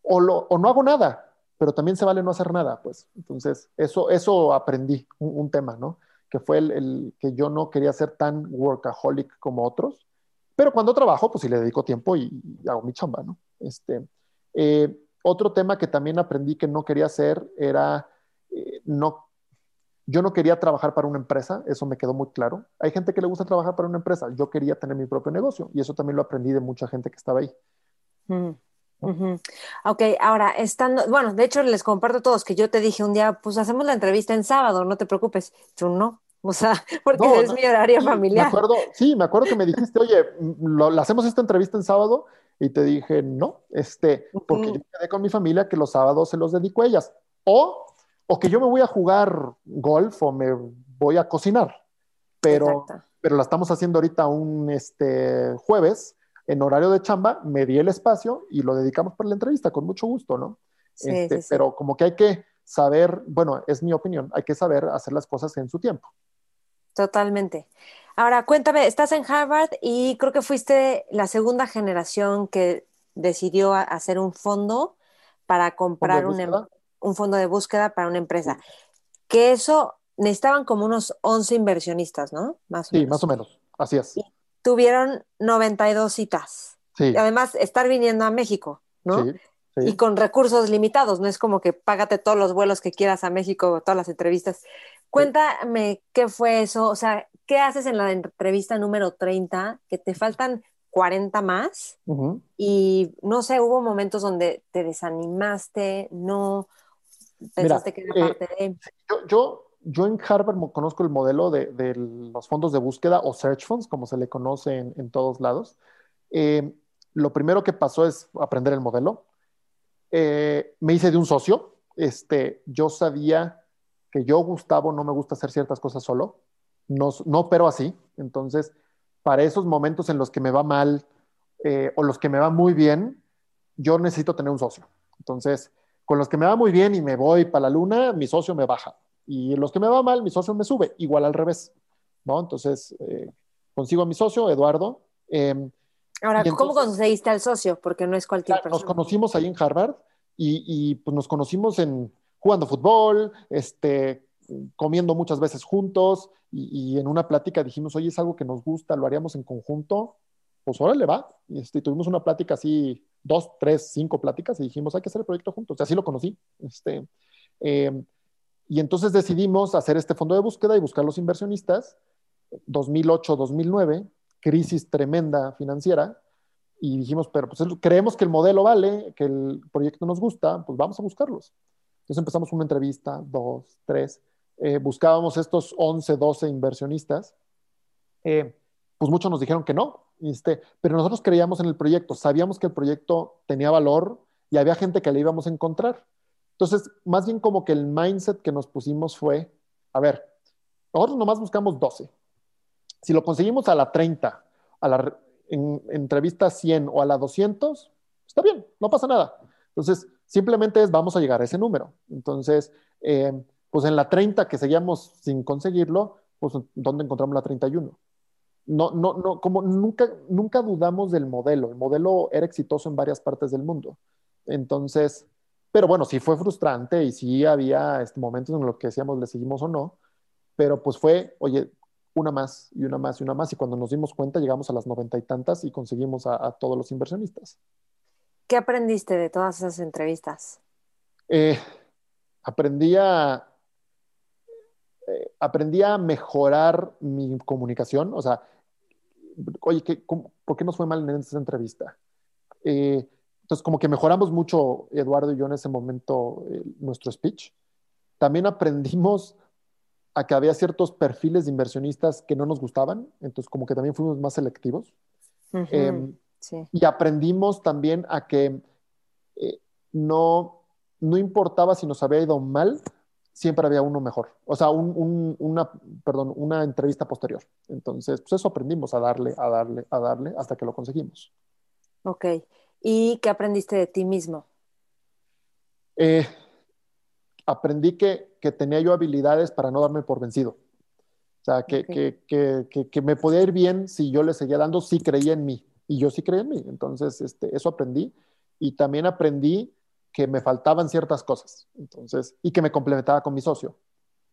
O, no hago nada, pero también se vale no hacer nada, pues. Entonces, eso, eso aprendí, un, tema, ¿no? Que fue el, que yo no quería ser tan workaholic como otros, pero cuando trabajo, pues sí le dedico tiempo y, hago mi chamba, ¿no? Este, eh, otro tema que también aprendí que no quería hacer era eh, no yo no quería trabajar para una empresa, eso me quedó muy claro. Hay gente que le gusta trabajar para una empresa, yo quería tener mi propio negocio y eso también lo aprendí de mucha gente que estaba ahí. Ok, ahora estando, bueno, de hecho les comparto a todos que yo te dije un día, pues hacemos la entrevista en sábado, no te preocupes. Tú no, o sea, porque es mi horario familiar. Me acuerdo, sí, me acuerdo que me dijiste, oye, lo, hacemos esta entrevista en sábado y te dije, no, este, porque yo quedé con mi familia que los sábados se los dedico a ellas. O o que yo me voy a jugar golf o me voy a cocinar, pero, pero la estamos haciendo ahorita un este, jueves en horario de chamba, me di el espacio y lo dedicamos para la entrevista con mucho gusto, ¿no? Este, pero como que hay que saber, bueno, es mi opinión, hay que saber hacer las cosas en su tiempo. Totalmente. Ahora, cuéntame, estás en Harvard y creo que fuiste la segunda generación que decidió hacer un fondo para comprar un, un fondo de búsqueda para una empresa. Que eso necesitaban como unos 11 inversionistas, ¿no? Más sí, más o menos. Así es. Tuvieron 92 citas. Sí. Y además, estar viniendo a México, ¿no? Sí, sí. Y con recursos limitados, no es como que págate todos los vuelos que quieras a México, todas las entrevistas. Cuéntame qué fue eso, o sea, ¿qué haces en la entrevista número 30? Que te faltan 40 más y no sé, hubo momentos donde te desanimaste, no pensaste que era eh, parte de... Yo, yo, yo en Harvard conozco el modelo de, los fondos de búsqueda o search funds, como se le conoce en, todos lados. Eh, lo primero que pasó es aprender el modelo. Eh, me hice de un socio. Este, yo sabía que yo, Gustavo, no me gusta hacer ciertas cosas solo. No, no opero así. Entonces, para esos momentos en los que me va mal eh, o los que me va muy bien, yo necesito tener un socio. Entonces, con los que me va muy bien y me voy para la luna, mi socio me baja. Y los que me va mal, mi socio me sube. Igual al revés. ¿no? Entonces, eh, consigo a mi socio, Eduardo. Eh, Ahora, y ¿cómo entonces- conseguiste al socio? Porque no es cualquier Claro, nos persona. conocimos ahí en Harvard y, y, pues nos conocimos en jugando fútbol, este, comiendo muchas veces juntos y, y en una plática dijimos, oye, es algo que nos gusta, lo haríamos en conjunto, pues órale va. Y este, tuvimos una plática así, dos, tres, cinco pláticas y dijimos, hay que hacer el proyecto juntos. Y así lo conocí. Este, eh, y entonces decidimos hacer este fondo de búsqueda y buscar los inversionistas. 2008-2009, crisis tremenda financiera y dijimos, pero pues creemos que el modelo vale, que el proyecto nos gusta, pues vamos a buscarlos. Entonces empezamos una entrevista, dos, tres, eh, buscábamos estos 11, 12 inversionistas, eh, pues muchos nos dijeron que no, este, pero nosotros creíamos en el proyecto, sabíamos que el proyecto tenía valor y había gente que le íbamos a encontrar. Entonces, más bien como que el mindset que nos pusimos fue, a ver, nosotros nomás buscamos 12. Si lo conseguimos a la 30, a la en, entrevista 100 o a la 200, está bien, no pasa nada. Entonces, simplemente es vamos a llegar a ese número. Entonces, eh, pues en la 30 que seguíamos sin conseguirlo, pues ¿dónde encontramos la 31? No, no, no, como nunca, nunca dudamos del modelo. El modelo era exitoso en varias partes del mundo. Entonces, pero bueno, sí fue frustrante y sí había este, momentos en los que decíamos le seguimos o no, pero pues fue, oye, una más y una más y una más. Y cuando nos dimos cuenta, llegamos a las noventa y tantas y conseguimos a, a, todos los inversionistas. ¿Qué aprendiste de todas esas entrevistas? Eh, aprendí, a, eh, aprendí a mejorar mi comunicación. O sea, oye, ¿qué, cómo, ¿por qué nos fue mal en esa entrevista? Eh, entonces, como que mejoramos mucho, Eduardo y yo, en ese momento, eh, nuestro speech. También aprendimos a que había ciertos perfiles de inversionistas que no nos gustaban, entonces como que también fuimos más selectivos. Uh -huh. eh, sí. Y aprendimos también a que eh, no, no importaba si nos había ido mal, siempre había uno mejor. O sea, un, un, una, perdón, una entrevista posterior. Entonces, pues eso aprendimos a darle, a darle, a darle hasta que lo conseguimos. Ok. ¿Y qué aprendiste de ti mismo? Eh, aprendí que, que, tenía yo habilidades para no darme por vencido. O sea, que, okay. que, que, que, me podía ir bien si yo le seguía dando, si creía en mí. Y yo sí creía en mí. Entonces, este, eso aprendí. Y también aprendí que me faltaban ciertas cosas. Entonces, y que me complementaba con mi socio.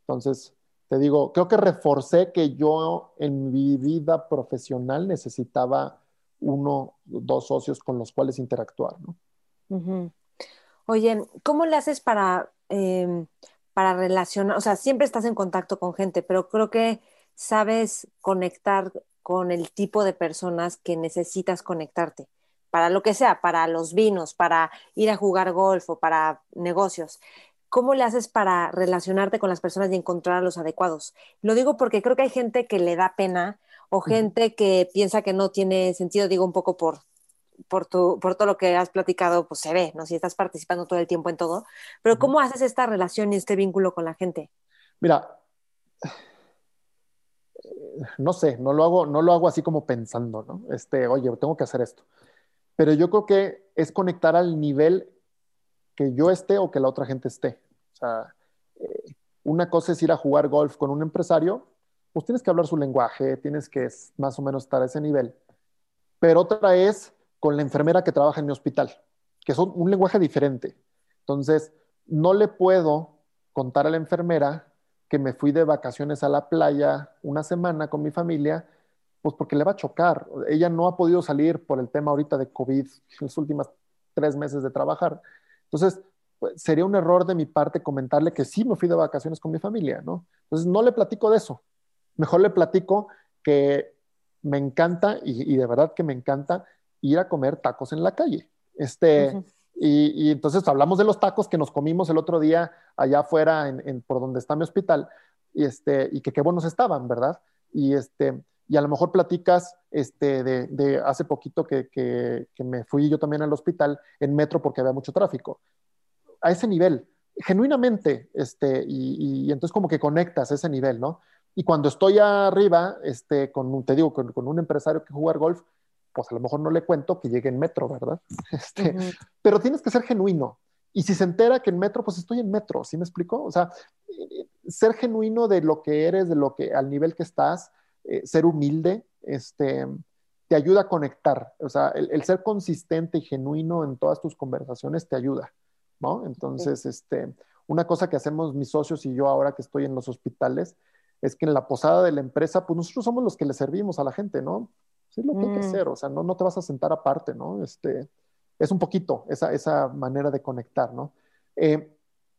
Entonces, te digo, creo que reforcé que yo en mi vida profesional necesitaba uno, dos socios con los cuales interactuar, ¿no? Oye, ¿cómo le haces para, eh, para relacionar? O sea, siempre estás en contacto con gente, pero creo que sabes conectar con el tipo de personas que necesitas conectarte, para lo que sea, para los vinos, para ir a jugar golf o para negocios. ¿Cómo le haces para relacionarte con las personas y encontrar a los adecuados? Lo digo porque creo que hay gente que le da pena o gente que piensa que no tiene sentido, digo un poco por, por, tu, por todo lo que has platicado, pues se ve, ¿no? Si estás participando todo el tiempo en todo. Pero ¿cómo haces esta relación y este vínculo con la gente? Mira, no sé, no lo hago, no lo hago así como pensando, ¿no? Este, oye, tengo que hacer esto. Pero yo creo que es conectar al nivel que yo esté o que la otra gente esté. O sea, eh, una cosa es ir a jugar golf con un empresario, pues tienes que hablar su lenguaje, tienes que más o menos estar a ese nivel. Pero otra es con la enfermera que trabaja en mi hospital, que es un lenguaje diferente. Entonces, no le puedo contar a la enfermera que me fui de vacaciones a la playa una semana con mi familia Pues porque le va a chocar. Ella no ha podido salir por el tema ahorita de COVID en los últimos tres meses de trabajar. Entonces, pues, sería un error de mi parte comentarle que sí me fui de vacaciones con mi familia, ¿no? Entonces, no le platico de eso. Mejor le platico que me encanta, y, de verdad que me encanta, ir a comer tacos en la calle. Este, y, entonces hablamos de los tacos que nos comimos el otro día allá afuera, en, por donde está mi hospital, y, este, y que qué buenos estaban, ¿verdad? Y, este, y a lo mejor platicas este, de, de hace poquito que, que, que, me fui yo también al hospital en metro porque había mucho tráfico. A ese nivel, genuinamente, este, y, y entonces como que conectas ese nivel, ¿no? Y cuando estoy arriba, este, con, te digo, con, con un empresario que juega golf, pues a lo mejor no le cuento que llegue en metro, ¿verdad? Este, Pero tienes que ser genuino. Y si se entera que en metro, pues estoy en metro, ¿sí me explico? O sea, eh, ser genuino de lo que eres, de lo que, al nivel que estás, eh, ser humilde, este, te ayuda a conectar. O sea, el, ser consistente y genuino en todas tus conversaciones te ayuda, ¿no? Entonces, este, una cosa que hacemos mis socios y yo ahora que estoy en los hospitales es que en la posada de la empresa, pues nosotros somos los que le servimos a la gente, ¿no? es lo que hay que mm. hacer, o sea, no, no te vas a sentar aparte, ¿no? Este, es un poquito esa, esa manera de conectar, ¿no? Eh,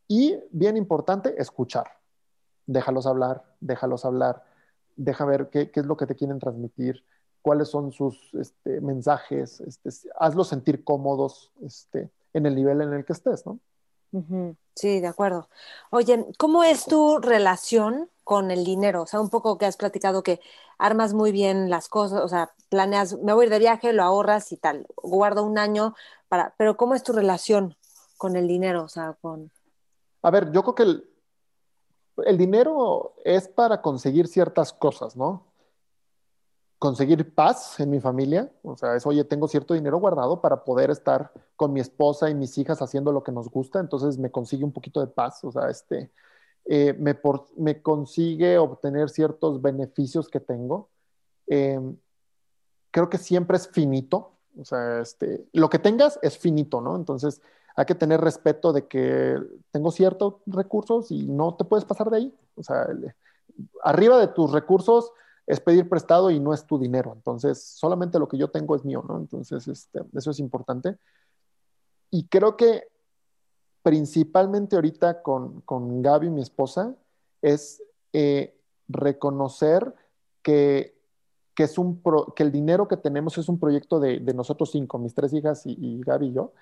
y bien importante, escuchar. Déjalos hablar, déjalos hablar, deja ver qué, qué es lo que te quieren transmitir, cuáles son sus este, mensajes, este, hazlos sentir cómodos este, en el nivel en el que estés, ¿no? Sí, de acuerdo. Oye, ¿cómo es tu relación con el dinero? O sea, un poco que has platicado que armas muy bien las cosas, o sea, planeas, me voy a ir de viaje, lo ahorras y tal, guardo un año para, pero ¿cómo es tu relación con el dinero? O sea, con... A ver, yo creo que el, el dinero es para conseguir ciertas cosas, ¿no? Conseguir paz en mi familia, o sea, es, oye, tengo cierto dinero guardado para poder estar con mi esposa y mis hijas haciendo lo que nos gusta, entonces me consigue un poquito de paz, o sea, este, eh, me, me, consigue obtener ciertos beneficios que tengo. Em, creo que siempre es finito, o sea, este, lo que tengas es finito, ¿no? Entonces hay que tener respeto de que tengo ciertos recursos y no te puedes pasar de ahí, o sea, arriba de tus recursos es pedir prestado y no es tu dinero. Entonces, solamente lo que yo tengo es mío, ¿no? Entonces, este, eso es importante. Y creo que principalmente ahorita con, con Gaby, mi esposa, es eh, reconocer que, que, es un que el dinero que tenemos es un proyecto de, de nosotros cinco, mis tres hijas y, y Gaby y yo.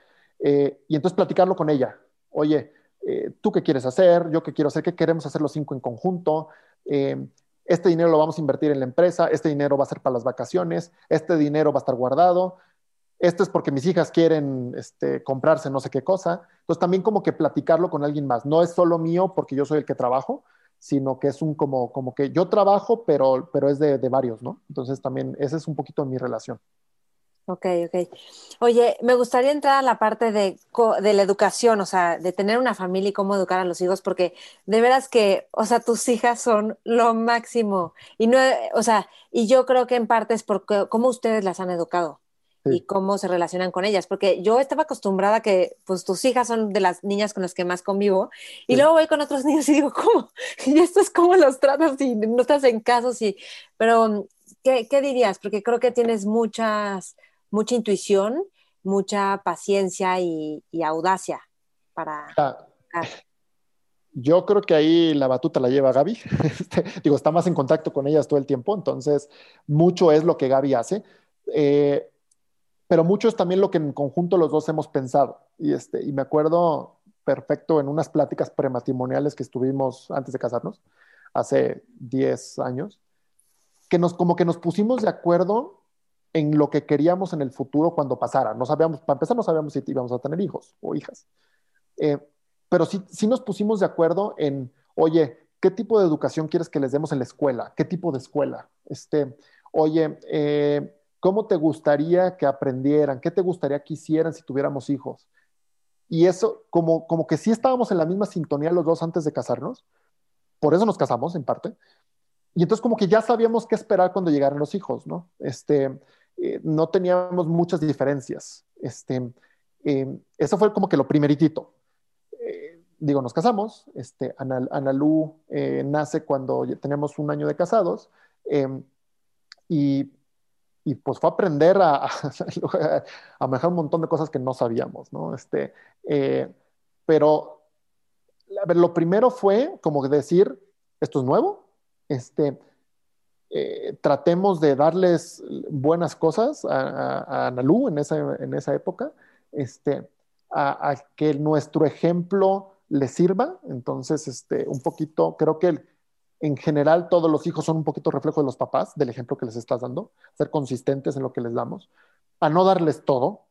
Eh, y entonces platicarlo con ella. Oye, eh, ¿tú qué quieres hacer? ¿Yo qué quiero hacer? ¿Qué queremos hacer los cinco en conjunto? Este dinero lo vamos a invertir en la empresa, este dinero va a ser para las vacaciones, este dinero va a estar guardado, esto es porque mis hijas quieren este, comprarse no sé qué cosa. Entonces también como que platicarlo con alguien más. No es solo mío porque yo soy el que trabajo, sino que es un como, como que yo trabajo, pero, pero es de, de varios, ¿no? Entonces también esa es un poquito mi relación. Ok, ok. Oye, me gustaría entrar a la parte de, de, la educación, o sea, de tener una familia y cómo educar a los hijos, porque de veras que, o sea, tus hijas son lo máximo. Y no, o sea, y yo creo que en parte es porque cómo ustedes las han educado y cómo se relacionan con ellas, porque yo estaba acostumbrada a que, pues, tus hijas son de las niñas con las que más convivo, y luego voy con otros niños y digo, ¿cómo? Y esto es cómo los tratas y no estás en casos y, pero, ¿qué, qué dirías? Porque creo que tienes muchas mucha intuición, mucha paciencia y, audacia para... yo creo que ahí la batuta la lleva Gaby. Este, digo, está más en contacto con ellas todo el tiempo, entonces mucho es lo que Gaby hace. Eh, pero mucho es también lo que en conjunto los dos hemos pensado. Y, este, y me acuerdo perfecto en unas pláticas prematrimoniales que estuvimos antes de casarnos, hace 10 años, que nos, como que nos pusimos de acuerdo en lo que queríamos en el futuro cuando pasara. No sabíamos, para empezar, no sabíamos si íbamos a tener hijos o hijas. Eh, pero sí, sí nos pusimos de acuerdo en, oye, ¿qué tipo de educación quieres que les demos en la escuela? ¿Qué tipo de escuela? Este, oye, eh, ¿cómo te gustaría que aprendieran? ¿Qué te gustaría que hicieran si tuviéramos hijos? Y eso, como, como que sí estábamos en la misma sintonía los dos antes de casarnos, por eso nos casamos en parte. Y entonces como que ya sabíamos qué esperar cuando llegaran los hijos, ¿no? Este, eh, no teníamos muchas diferencias. Este, eh, eso fue como que lo primeritito. Eh, digo, nos casamos, este, Analú nace cuando tenemos un año de casados, y, y, pues fue aprender a, a, manejar un montón de cosas que no sabíamos, ¿no? Este, eh, pero a ver, lo primero fue como decir, esto es nuevo, este, eh, tratemos de darles buenas cosas a, a, Nalu en esa, en esa época, este, a, que nuestro ejemplo le sirva. Entonces, este, un poquito, creo que en general todos los hijos son un poquito reflejo de los papás, del ejemplo que les estás dando, ser consistentes en lo que les damos, a no darles todo,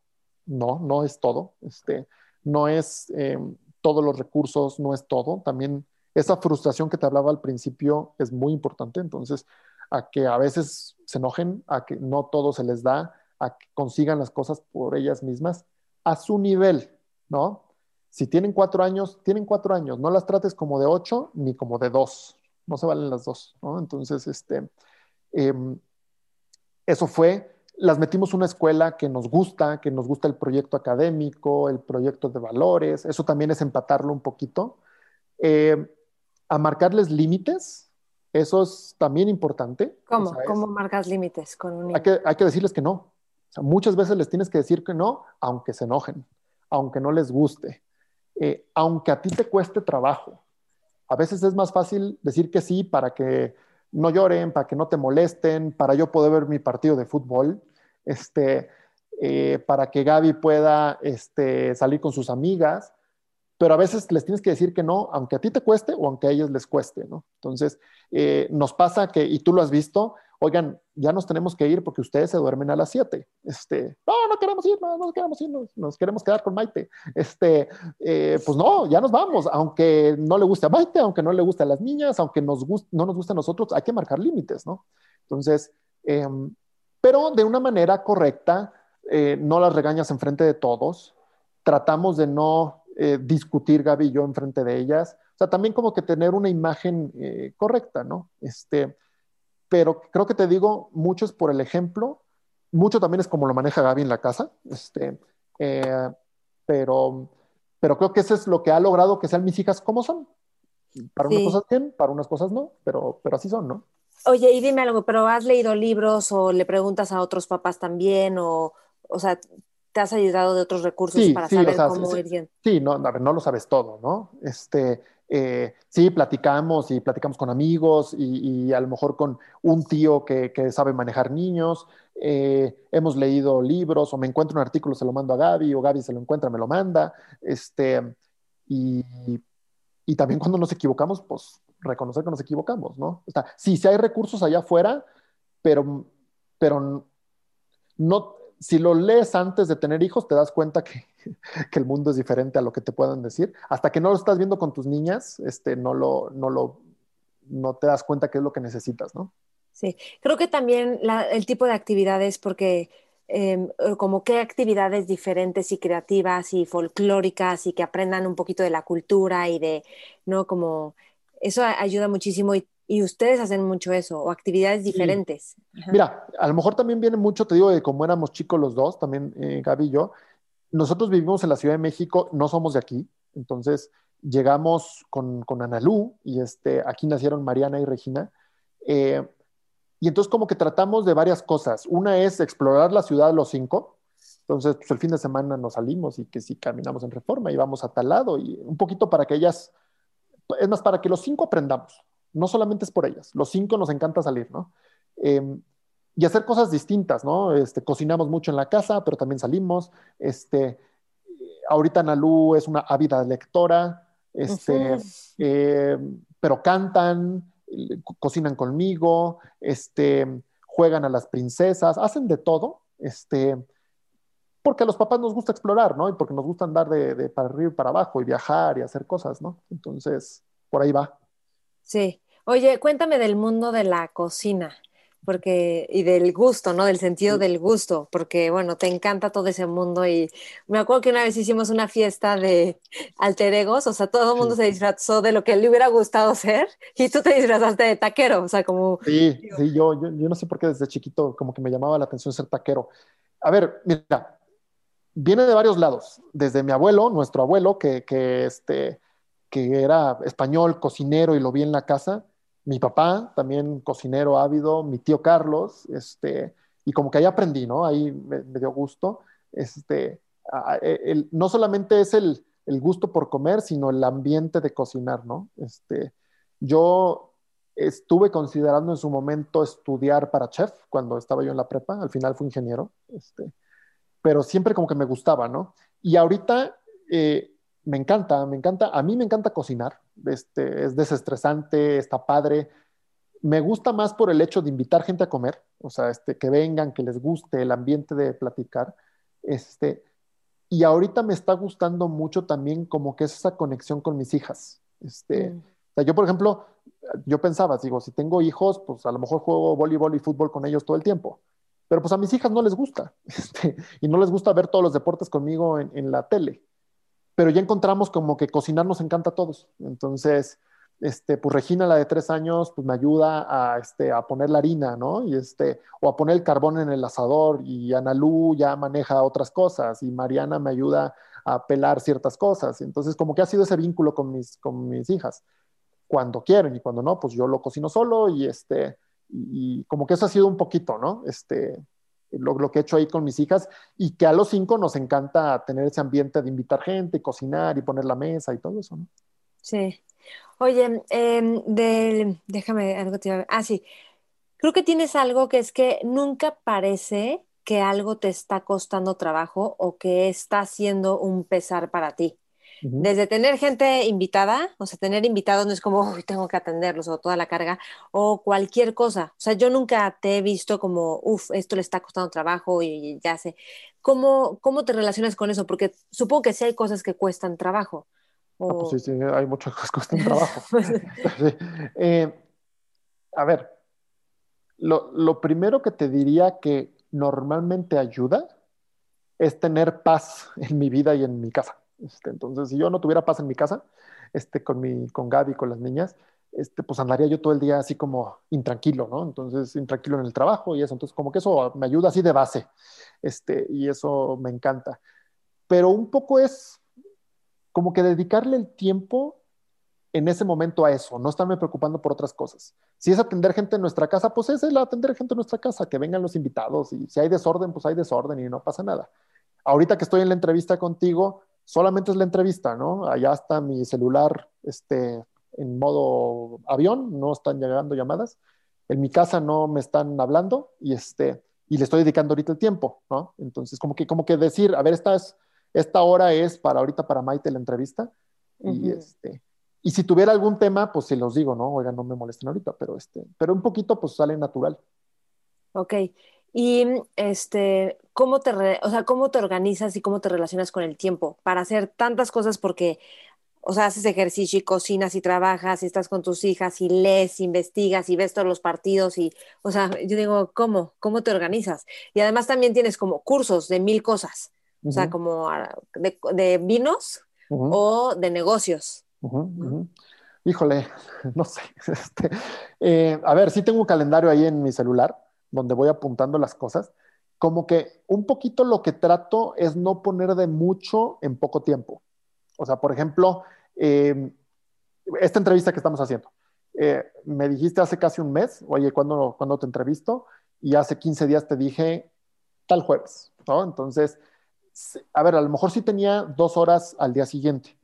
no, no es todo, este, no es eh, todos los recursos, no es todo, también esa frustración que te hablaba al principio es muy importante, entonces a que a veces se enojen, a que no todo se les da, a que consigan las cosas por ellas mismas a su nivel, ¿no? Si tienen cuatro años, tienen cuatro años, no las trates como de ocho ni como de dos, no se valen las dos, ¿no? Entonces, este, em, eso fue, las metimos una escuela que nos gusta, que nos gusta el proyecto académico, el proyecto de valores, eso también es empatarlo un poquito. Em, a marcarles límites, eso es también importante. ¿Cómo? ¿Cómo marcas límites con un hay que, hay que decirles que no. muchas veces les tienes que decir que no, aunque se enojen, aunque no les guste, eh, aunque a ti te cueste trabajo. A veces es más fácil decir que sí para que no lloren, para que no te molesten, para yo poder ver mi partido de fútbol, este, eh, para que Gaby pueda este, salir con sus amigas, pero a veces les tienes que decir que no, aunque a ti te cueste o aunque a ellos les cueste, ¿no? Entonces, eh, nos pasa que, y tú lo has visto, oigan, ya nos tenemos que ir porque ustedes se duermen a las 7. Este, no, no queremos ir, no, no queremos ir, nos, queremos quedar con Maite. Este, eh, pues no, ya nos vamos, aunque no le guste a Maite, aunque no le guste a las niñas, aunque nos no nos guste a nosotros, hay que marcar límites, ¿no? Entonces, em, pero de una manera correcta, eh, no las regañas en frente de todos, tratamos de no eh, discutir Gaby y yo en frente de ellas, o sea, también como que tener una imagen correcta, ¿no? Este, pero creo que te digo, mucho es por el ejemplo, mucho también es como lo maneja Gaby en la casa, este, eh, pero, pero creo que eso es lo que ha logrado que sean mis hijas como son. Para unas cosas bien, para unas cosas no, pero, pero así son, ¿no? Oye, y dime algo, ¿pero has leído libros o le preguntas a otros papás también? O, o sea, ¿te has ayudado de otros recursos para saber cómo ir bien? Sí, no, a ver, no lo sabes todo, ¿no? Este, eh, sí, platicamos y platicamos con amigos y, a lo mejor con un tío que, sabe manejar niños. Eh, hemos leído libros o me encuentro un artículo, se lo mando a Gaby o Gaby se lo encuentra, me lo manda. Este, y, también cuando nos equivocamos, pues reconocer que nos equivocamos, ¿no? O sea, sí, sí hay recursos allá afuera, pero, pero no, si lo lees antes de tener hijos, te das cuenta que, el mundo es diferente a lo que te puedan decir. Hasta que no lo estás viendo con tus niñas, este, no, lo, no, lo, no te das cuenta qué es lo que necesitas, ¿no? Sí, creo que también el tipo de actividades, porque em, como qué actividades diferentes y creativas y folclóricas y que aprendan un poquito de la cultura y de, ¿no? Como eso ayuda muchísimo y y ustedes hacen mucho eso, o actividades diferentes. Mira, a lo mejor también viene mucho, te digo, de cómo éramos chicos los dos, también eh, Gaby y yo. Nosotros vivimos en la Ciudad de México, no somos de aquí, entonces llegamos con, con Analú y este, aquí nacieron Mariana y Regina. Eh, y entonces como que tratamos de varias cosas. Una es explorar la ciudad los cinco. Entonces, pues el fin de semana nos salimos y que si caminamos en reforma y vamos a tal lado y un poquito para que ellas, es más, para que los cinco aprendamos no solamente es por ellas, los cinco nos encanta salir, ¿no? Em, y hacer cosas distintas, ¿no? Este, cocinamos mucho en la casa, pero también salimos. Este, ahorita Nalu es una ávida lectora, este, em, pero cantan, cocinan conmigo, este, juegan a las princesas, hacen de todo, este, porque a los papás nos gusta explorar, ¿no? Y porque nos gusta andar de, de para arriba y para abajo y viajar y hacer cosas, ¿no? Entonces, por ahí va. Sí. Oye, cuéntame del mundo de la cocina, porque, y del gusto, ¿no? Del sentido del gusto, porque, bueno, te encanta todo ese mundo y me acuerdo que una vez hicimos una fiesta de alter egos, o sea, todo el mundo se disfrazó de lo que le hubiera gustado ser y tú te disfrazaste de taquero, o sea, como... Sí, sí, yo, yo, yo no sé por qué desde chiquito como que me llamaba la atención ser taquero. A ver, mira, viene de varios lados, desde mi abuelo, nuestro abuelo, que, que, este, que era español, cocinero y lo vi en la casa, mi papá, también cocinero ávido, mi tío Carlos, este, y como que ahí aprendí, ¿no? Ahí me, dio gusto. Este, e, no solamente es el, el, gusto por comer, sino el ambiente de cocinar, ¿no? Este, yo estuve considerando en su momento estudiar para chef cuando estaba yo en la prepa, al final fui ingeniero, este, pero siempre como que me gustaba, ¿no? Y ahorita eh, me encanta, me encanta, a mí me encanta cocinar, este, es desestresante, está padre. Me gusta más por el hecho de invitar gente a comer, o sea, este, que vengan, que les guste el ambiente de platicar. Este, y ahorita me está gustando mucho también como que es esa conexión con mis hijas. Este, mm. o sea, yo, por ejemplo, yo pensaba, digo, si tengo hijos, pues a lo mejor juego voleibol y fútbol con ellos todo el tiempo. Pero pues a mis hijas no les gusta. Este, y no les gusta ver todos los deportes conmigo en, en la tele pero ya encontramos como que cocinar nos encanta a todos. Entonces, este, pues Regina, la de tres años, pues me ayuda a, este, a poner la harina, ¿no? Y este, o a poner el carbón en el asador, y Analú ya maneja otras cosas, y Mariana me ayuda a pelar ciertas cosas. Entonces, como que ha sido ese vínculo con mis, con mis hijas. Cuando quieren y cuando no, pues yo lo cocino solo y este, y como que eso ha sido un poquito, ¿no? Este, lo, que he hecho ahí con mis hijas y que a los cinco nos encanta tener ese ambiente de invitar gente, cocinar y poner la mesa y todo eso, ¿no? Sí. Oye, em, déjame algo te Ah, sí. Creo que tienes algo que es que nunca parece que algo te está costando trabajo o que está siendo un pesar para ti. Desde tener gente invitada, o sea, tener invitados no es como, uy, tengo que atenderlos o toda la carga, o cualquier cosa. O sea, yo nunca te he visto como, uff, esto le está costando trabajo y ya sé. ¿Cómo, ¿Cómo te relacionas con eso? Porque supongo que sí hay cosas que cuestan trabajo. Ah, pues sí, sí, hay muchas cosas que cuestan trabajo. Eh, a ver, lo, lo primero que te diría que normalmente ayuda es tener paz en mi vida y en mi casa. Este, entonces, si yo no tuviera paz en mi casa, este, con, mi, con Gaby, con las niñas, este, pues andaría yo todo el día así como intranquilo, ¿no? Entonces, intranquilo en el trabajo y eso. Entonces, como que eso me ayuda así de base, este, y eso me encanta. Pero un poco es como que dedicarle el tiempo en ese momento a eso, no estarme preocupando por otras cosas. Si es atender gente en nuestra casa, pues es el atender gente en nuestra casa, que vengan los invitados y si hay desorden, pues hay desorden y no pasa nada. Ahorita que estoy en la entrevista contigo, solamente es la entrevista, ¿no? Allá está mi celular este, en modo avión, no están llegando llamadas. En mi casa no me están hablando y, este, y le estoy dedicando ahorita el tiempo, ¿no? Entonces, como que, como que decir, a ver, esta, es, esta hora es para ahorita para Maite la entrevista. Y este, y si tuviera algún tema, pues se los digo, ¿no? Oigan, no me molesten ahorita, pero este, pero un poquito pues sale natural. Ok. Y este, ¿cómo te, o sea, cómo te organizas y cómo te relacionas con el tiempo para hacer tantas cosas? Porque, o sea, haces ejercicio y cocinas y trabajas y estás con tus hijas y lees, investigas y ves todos los partidos y, o sea, yo digo, ¿cómo? ¿Cómo te organizas? Y además también tienes como cursos de mil cosas, o sea, como ah, de, vinos o de negocios. Híjole, no sé. Este, eh, a ver, sí tengo un calendario ahí en mi celular donde voy apuntando las cosas, como que un poquito lo que trato es no poner de mucho en poco tiempo. O sea, por ejemplo, em, esta entrevista que estamos haciendo, eh, me dijiste hace casi un mes, oye, ¿cuándo, ¿cuándo te entrevisto? Y hace 15 días te dije tal jueves, ¿no? Entonces, a ver, a lo mejor sí tenía dos horas al día siguiente,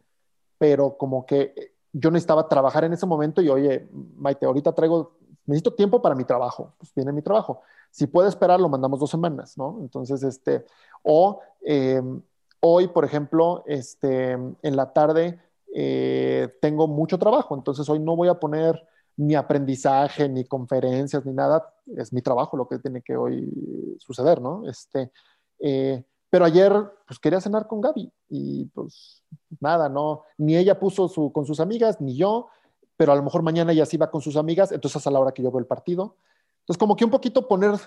pero como que yo necesitaba trabajar en ese momento y, oye, Maite, ahorita traigo necesito tiempo para mi trabajo, pues viene mi trabajo. Si puede esperar, lo mandamos dos semanas, ¿no? Entonces, este, o em, hoy, por ejemplo, este, en la tarde eh, tengo mucho trabajo, entonces hoy no voy a poner ni aprendizaje, ni conferencias, ni nada, es mi trabajo lo que tiene que hoy suceder, ¿no? Este, eh, pero ayer, pues quería cenar con Gaby y pues nada, no, ni ella puso su, con sus amigas, ni yo, pero a lo mejor mañana ya sí va con sus amigas, entonces a la hora que yo veo el partido. Entonces, como que un poquito poner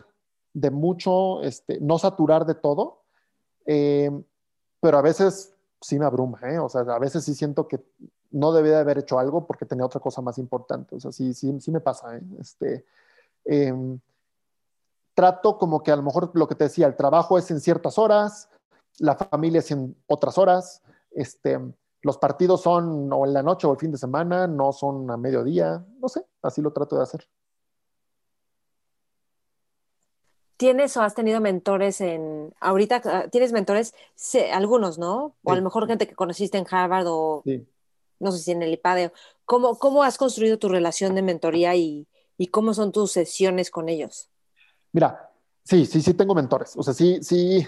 de mucho, este, no saturar de todo, eh, pero a veces sí me abruma, ¿eh? O sea, a veces sí siento que no debía de haber hecho algo porque tenía otra cosa más importante. O sea, sí, sí, sí me pasa, ¿eh? Este, em, trato como que a lo mejor lo que te decía, el trabajo es en ciertas horas, la familia es en otras horas, este, los partidos son o en la noche o el fin de semana, no son a mediodía, no sé, así lo trato de hacer. ¿Tienes o has tenido mentores en, ahorita ah, tienes mentores, algunos, ¿no? O a lo mejor gente que conociste en Harvard o no sé si en el IPADE. ¿Cómo, ¿Cómo has construido tu relación de mentoría y, y cómo son tus sesiones con ellos? Mira, sí, sí, sí tengo mentores. O sea, sí, sí,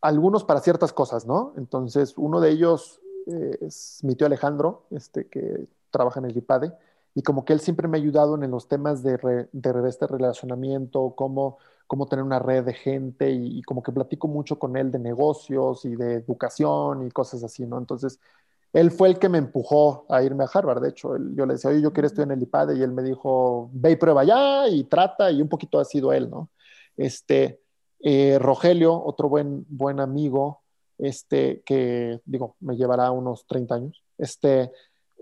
algunos para ciertas cosas, ¿no? Entonces, uno de ellos eh, es mi tío Alejandro, este, que trabaja en el IPADE y como que él siempre me ha ayudado en los temas de, de este relacionamiento, cómo, cómo tener una red de gente y, como que platico mucho con él de negocios y de educación y cosas así, ¿no? Entonces, él fue el que me empujó a irme a Harvard, de hecho, yo le decía, oye, yo quiero estudiar en el IPAD y él me dijo, ve y prueba ya y trata y un poquito ha sido él, ¿no? Este, eh, Rogelio, otro buen, buen amigo, este, que digo, me llevará unos 30 años, este,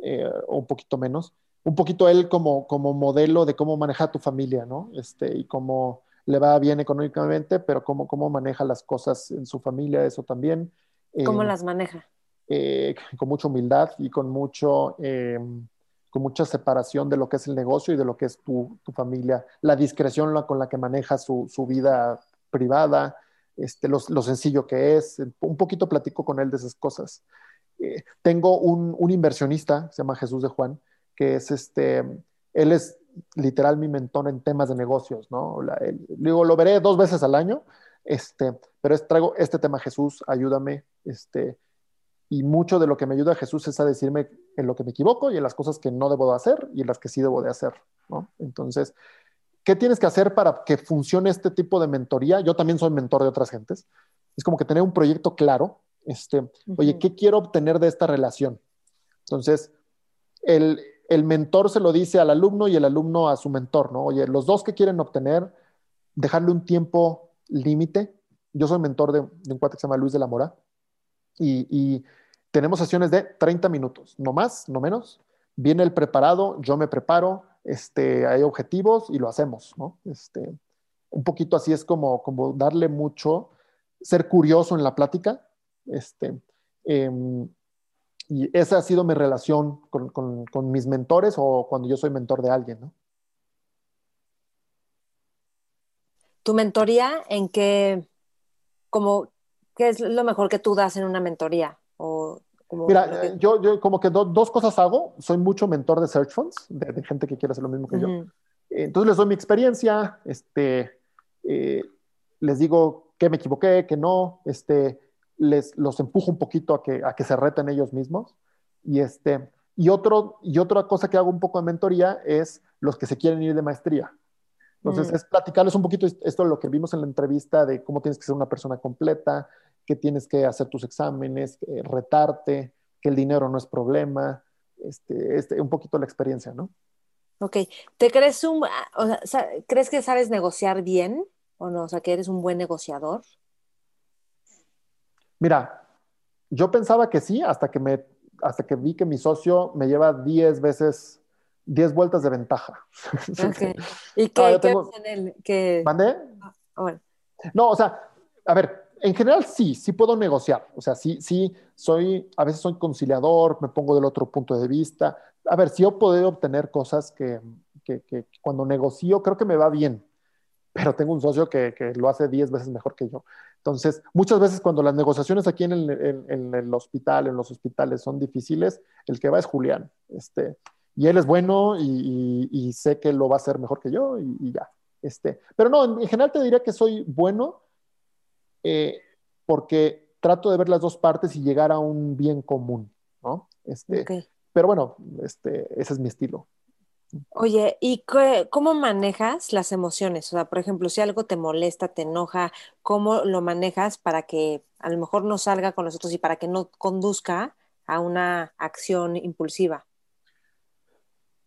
eh, o un poquito menos, un poquito él como, como modelo de cómo maneja tu familia, ¿no? Este, y cómo le va bien económicamente, pero cómo, cómo maneja las cosas en su familia, eso también. ¿Cómo eh, las maneja? Eh, con mucha humildad y con, mucho, eh, con mucha separación de lo que es el negocio y de lo que es tu, tu familia, la discreción con la que maneja su, su vida privada, este, lo, lo, sencillo que es. Un poquito platico con él de esas cosas. tengo un, un inversionista, se llama Jesús de Juan, que es este, él es literal mi mentor en temas de negocios, ¿no? digo, lo veré dos veces al año, este, pero es, traigo este tema, Jesús, ayúdame, este, y mucho de lo que me ayuda Jesús es a decirme en lo que me equivoco y en las cosas que no debo de hacer y en las que sí debo de hacer, ¿no? Entonces, ¿qué tienes que hacer para que funcione este tipo de mentoría? Yo también soy mentor de otras gentes. Es como que tener un proyecto claro, este, oye, ¿qué quiero obtener de esta relación? Entonces, el, el mentor se lo dice al alumno y el alumno a su mentor, ¿no? Oye, los dos que quieren obtener, dejarle un tiempo límite. Yo soy mentor de, un cuate que se llama Luis de la Mora y, tenemos sesiones de 30 minutos, no más, no menos. Viene el preparado, yo me preparo, este, hay objetivos y lo hacemos, ¿no? Este, un poquito así es como, como darle mucho, ser curioso en la plática, este, em, y esa ha sido mi relación con, mis mentores o cuando yo soy mentor de alguien, ¿no? ¿Tu mentoría en qué, como, qué es lo mejor que tú das en una mentoría? O Mira, yo, yo como que dos cosas hago. Soy mucho mentor de search funds, de, gente que quiere hacer lo mismo que yo. Entonces les doy mi experiencia, este, eh, les digo que me equivoqué, que no, este, les, los empujo un poquito a que, a que se reten ellos mismos. Y, este, y, otro, y otra cosa que hago un poco de mentoría es los que se quieren ir de maestría. Entonces, mm. es platicarles un poquito esto de lo que vimos en la entrevista de cómo tienes que ser una persona completa, que tienes que hacer tus exámenes, retarte, que el dinero no es problema, este, este, un poquito la experiencia, ¿no? Ok, ¿te crees un, o sea, crees que sabes negociar bien o no? O sea, que eres un buen negociador. Mira, yo pensaba que sí, hasta que, me, hasta que vi que mi socio me lleva 10 veces, 10 vueltas de ventaja. ¿Y qué, no, en él? ¿Qué... ¿Mandé? Ah, no, o sea, a ver, en general sí, sí puedo negociar. O sea, sí, sí, soy, a veces soy conciliador, me pongo del otro punto de vista. A ver, sí he podido obtener cosas que, cuando negocio creo que me va bien, pero tengo un socio que, que lo hace 10 veces mejor que yo. Entonces, muchas veces cuando las negociaciones aquí en el, hospital, en los hospitales son difíciles, el que va es Julián. Este, y él es bueno y, sé que lo va a hacer mejor que yo y, ya. Este, pero no, en, general te diría que soy bueno eh, porque trato de ver las dos partes y llegar a un bien común, ¿no? Este, Pero bueno, este, ese es mi estilo. Oye, ¿y cómo manejas las emociones? O sea, por ejemplo, si algo te molesta, te enoja, ¿cómo lo manejas para que a lo mejor no salga con nosotros y para que no conduzca a una acción impulsiva?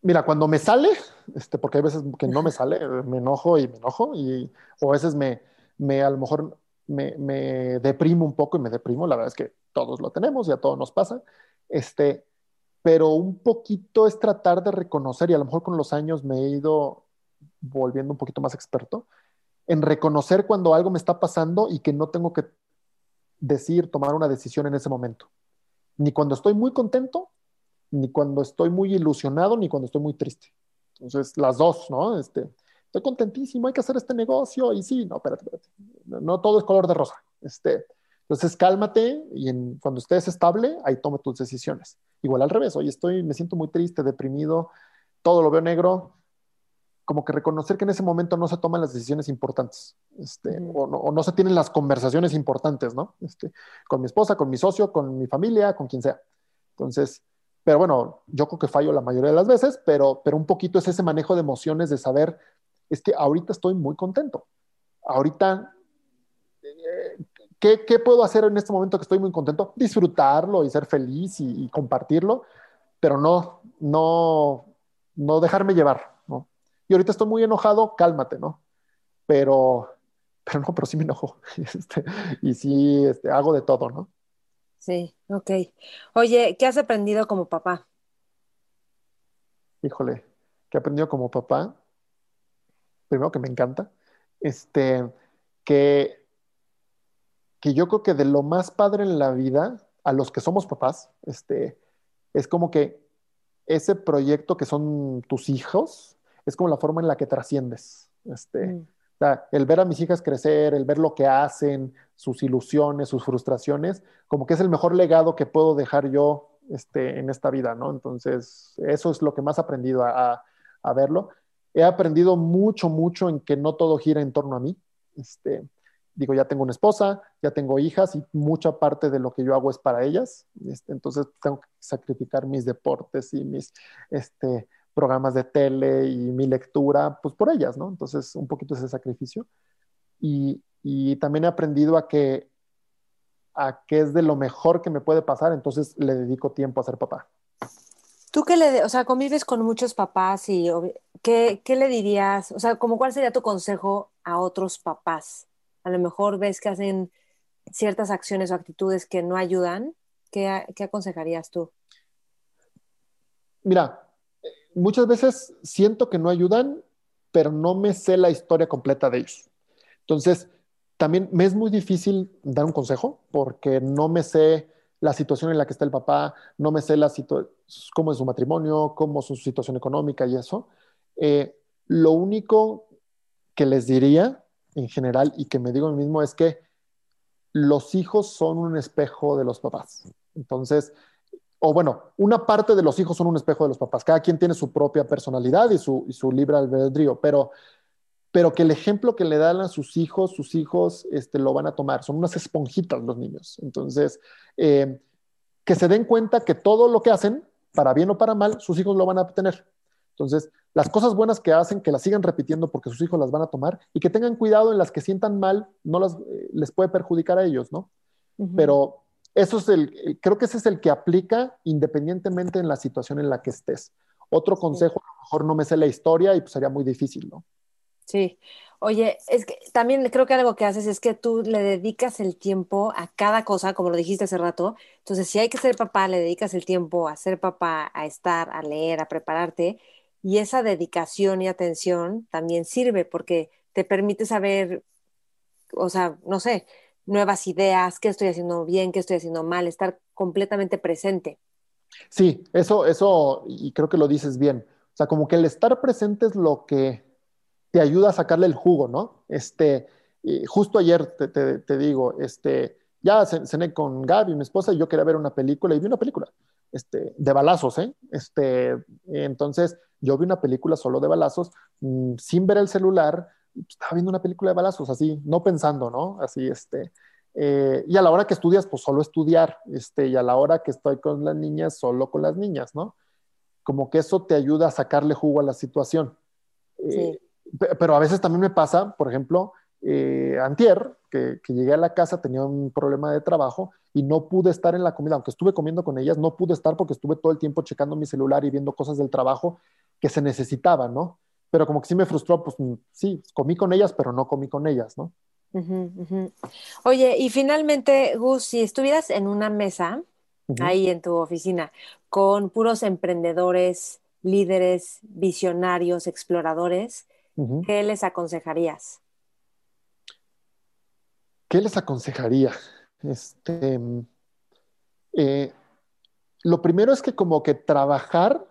Mira, cuando me sale, este, porque hay veces que no me sale, me enojo y me enojo, y, o a veces me, me a lo mejor me, me, deprimo un poco y me deprimo, la verdad es que todos lo tenemos y a todos nos pasa. Este, pero un poquito es tratar de reconocer, y a lo mejor con los años me he ido volviendo un poquito más experto, en reconocer cuando algo me está pasando y que no tengo que decir, tomar una decisión en ese momento. Ni cuando estoy muy contento, ni cuando estoy muy ilusionado, ni cuando estoy muy triste. Entonces, las dos, ¿no? Este, estoy contentísimo, hay que hacer este negocio, y sí, no, espérate, espérate. No, todo es color de rosa. Este, entonces, cálmate y en, cuando estés estable, ahí toma tus decisiones. Igual al revés, hoy estoy, me siento muy triste, deprimido, todo lo veo negro, como que reconocer que en ese momento no se toman las decisiones importantes, este, o, no, o, no, se tienen las conversaciones importantes, ¿no? Este, con mi esposa, con mi socio, con mi familia, con quien sea. Entonces, pero bueno, yo creo que fallo la mayoría de las veces, pero, pero un poquito es ese manejo de emociones de saber, es que ahorita estoy muy contento. Ahorita, eh, ¿qué, ¿qué, puedo hacer en este momento que estoy muy contento? Disfrutarlo y ser feliz y, y compartirlo, pero no, no, no dejarme llevar, ¿no? Y ahorita estoy muy enojado, cálmate, ¿no? Pero, pero no, pero sí me enojo. Este, y sí, este, hago de todo, ¿no? Sí, ok. Oye, ¿qué has aprendido como papá? Híjole, ¿qué he aprendido como papá? Primero que me encanta. Este, que, que yo creo que de lo más padre en la vida, a los que somos papás, este, es como que ese proyecto que son tus hijos, es como la forma en la que trasciendes. Este, mm. o sea, el ver a mis hijas crecer, el ver lo que hacen, sus ilusiones, sus frustraciones, como que es el mejor legado que puedo dejar yo este, en esta vida, ¿no? Entonces, eso es lo que más he aprendido a, a, verlo. He aprendido mucho, mucho en que no todo gira en torno a mí. Este, digo, ya tengo una esposa, ya tengo hijas y mucha parte de lo que yo hago es para ellas. Este, entonces, tengo que sacrificar mis deportes y mis este, programas de tele y mi lectura, pues por ellas, ¿no? Entonces, un poquito ese sacrificio. Y, también he aprendido a que, a que es de lo mejor que me puede pasar, entonces le dedico tiempo a ser papá. Tú que le, o sea, convives con muchos papás y ¿qué, ¿qué, le dirías? O sea, cuál sería tu consejo a otros papás? A lo mejor ves que hacen ciertas acciones o actitudes que no ayudan. ¿Qué, qué aconsejarías tú? Mira, muchas veces siento que no ayudan, pero no me sé la historia completa de ellos. Entonces, también me es muy difícil dar un consejo porque no me sé la situación en la que está el papá, no me sé la cómo es su matrimonio, cómo es su situación económica y eso. Eh, lo único que les diría en general y que me digo a mí mismo es que los hijos son un espejo de los papás. Entonces, o bueno, una parte de los hijos son un espejo de los papás. Cada quien tiene su propia personalidad y su, y su libre albedrío, pero pero que el ejemplo que le dan a sus hijos, sus hijos este, lo van a tomar. Son unas esponjitas los niños. Entonces, eh, que se den cuenta que todo lo que hacen, para bien o para mal, sus hijos lo van a tener. Entonces, las cosas buenas que hacen, que las sigan repitiendo porque sus hijos las van a tomar y que tengan cuidado en las que sientan mal, no las, eh, les puede perjudicar a ellos, ¿no? Pero eso es el, creo que ese es el que aplica independientemente en la situación en la que estés. Otro consejo, a lo mejor no me sé la historia y pues sería muy difícil, ¿no? Sí. Oye, es que también creo que algo que haces es que tú le dedicas el tiempo a cada cosa, como lo dijiste hace rato. Entonces, si hay que ser papá, le dedicas el tiempo a ser papá, a estar, a leer, a prepararte. Y esa dedicación y atención también sirve porque te permite saber, o sea, no sé, nuevas ideas, qué estoy haciendo bien, qué estoy haciendo mal, estar completamente presente. Sí, eso, eso, y creo que lo dices bien. O sea, como que el estar presente es lo que te ayuda a sacarle el jugo, ¿no? Este, justo ayer te, te, digo, este, ya cené con Gaby, mi esposa, y yo quería ver una película y vi una película este, de balazos, ¿eh? Este, entonces, yo vi una película solo de balazos, mmm, sin ver el celular, estaba viendo una película de balazos, así, no pensando, ¿no? Así, este, eh, y a la hora que estudias, pues solo estudiar, este, y a la hora que estoy con las niñas, solo con las niñas, ¿no? Como que eso te ayuda a sacarle jugo a la situación. Sí. Pero a veces también me pasa, por ejemplo, eh, antier, que, llegué a la casa, tenía un problema de trabajo y no pude estar en la comida, aunque estuve comiendo con ellas, no pude estar porque estuve todo el tiempo checando mi celular y viendo cosas del trabajo que se necesitaban, ¿no? Pero como que sí me frustró, pues mm, sí, comí con ellas, pero no comí con ellas, ¿no? Oye, y finalmente, Gus, si estuvieras en una mesa ahí en tu oficina con puros emprendedores, líderes, visionarios, exploradores, ¿qué les aconsejarías? ¿Qué les aconsejaría? Este, eh, lo primero es que como que trabajar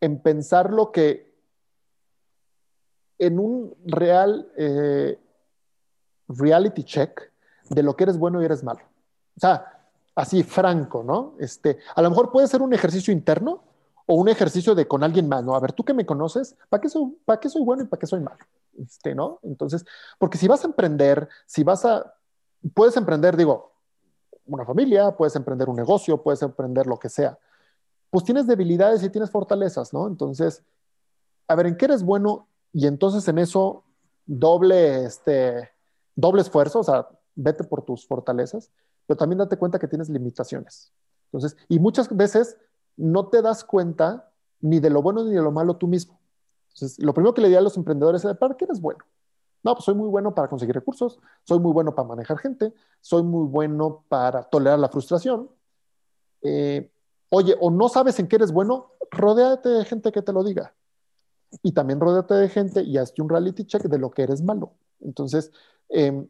en pensar lo que en un real eh, reality check de lo que eres bueno y eres malo. O sea, así franco, ¿no? Este, a lo mejor puede ser un ejercicio interno o un ejercicio de con alguien más, ¿no? A ver, tú que me conoces, ¿para qué soy, qué soy bueno y para qué soy malo? Este, ¿no? Entonces, porque si vas a emprender, si vas a, puedes emprender, digo, una familia, puedes emprender un negocio, puedes emprender lo que sea, pues tienes debilidades y tienes fortalezas, ¿no? Entonces, a ver, ¿en qué eres bueno? Y entonces en eso, doble, este, doble esfuerzo, o sea, vete por tus fortalezas, pero también date cuenta que tienes limitaciones. Entonces, y muchas veces no te das cuenta ni de lo bueno ni de lo malo tú mismo. Entonces, lo primero que le diría a los emprendedores es, ¿para qué eres bueno? No, pues soy muy bueno para conseguir recursos, soy muy bueno para manejar gente, soy muy bueno para tolerar la frustración. Eh, oye, o no sabes en qué eres bueno, rodéate de gente que te lo diga. Y también rodéate de gente y hazte un reality check de lo que eres malo. Entonces, em,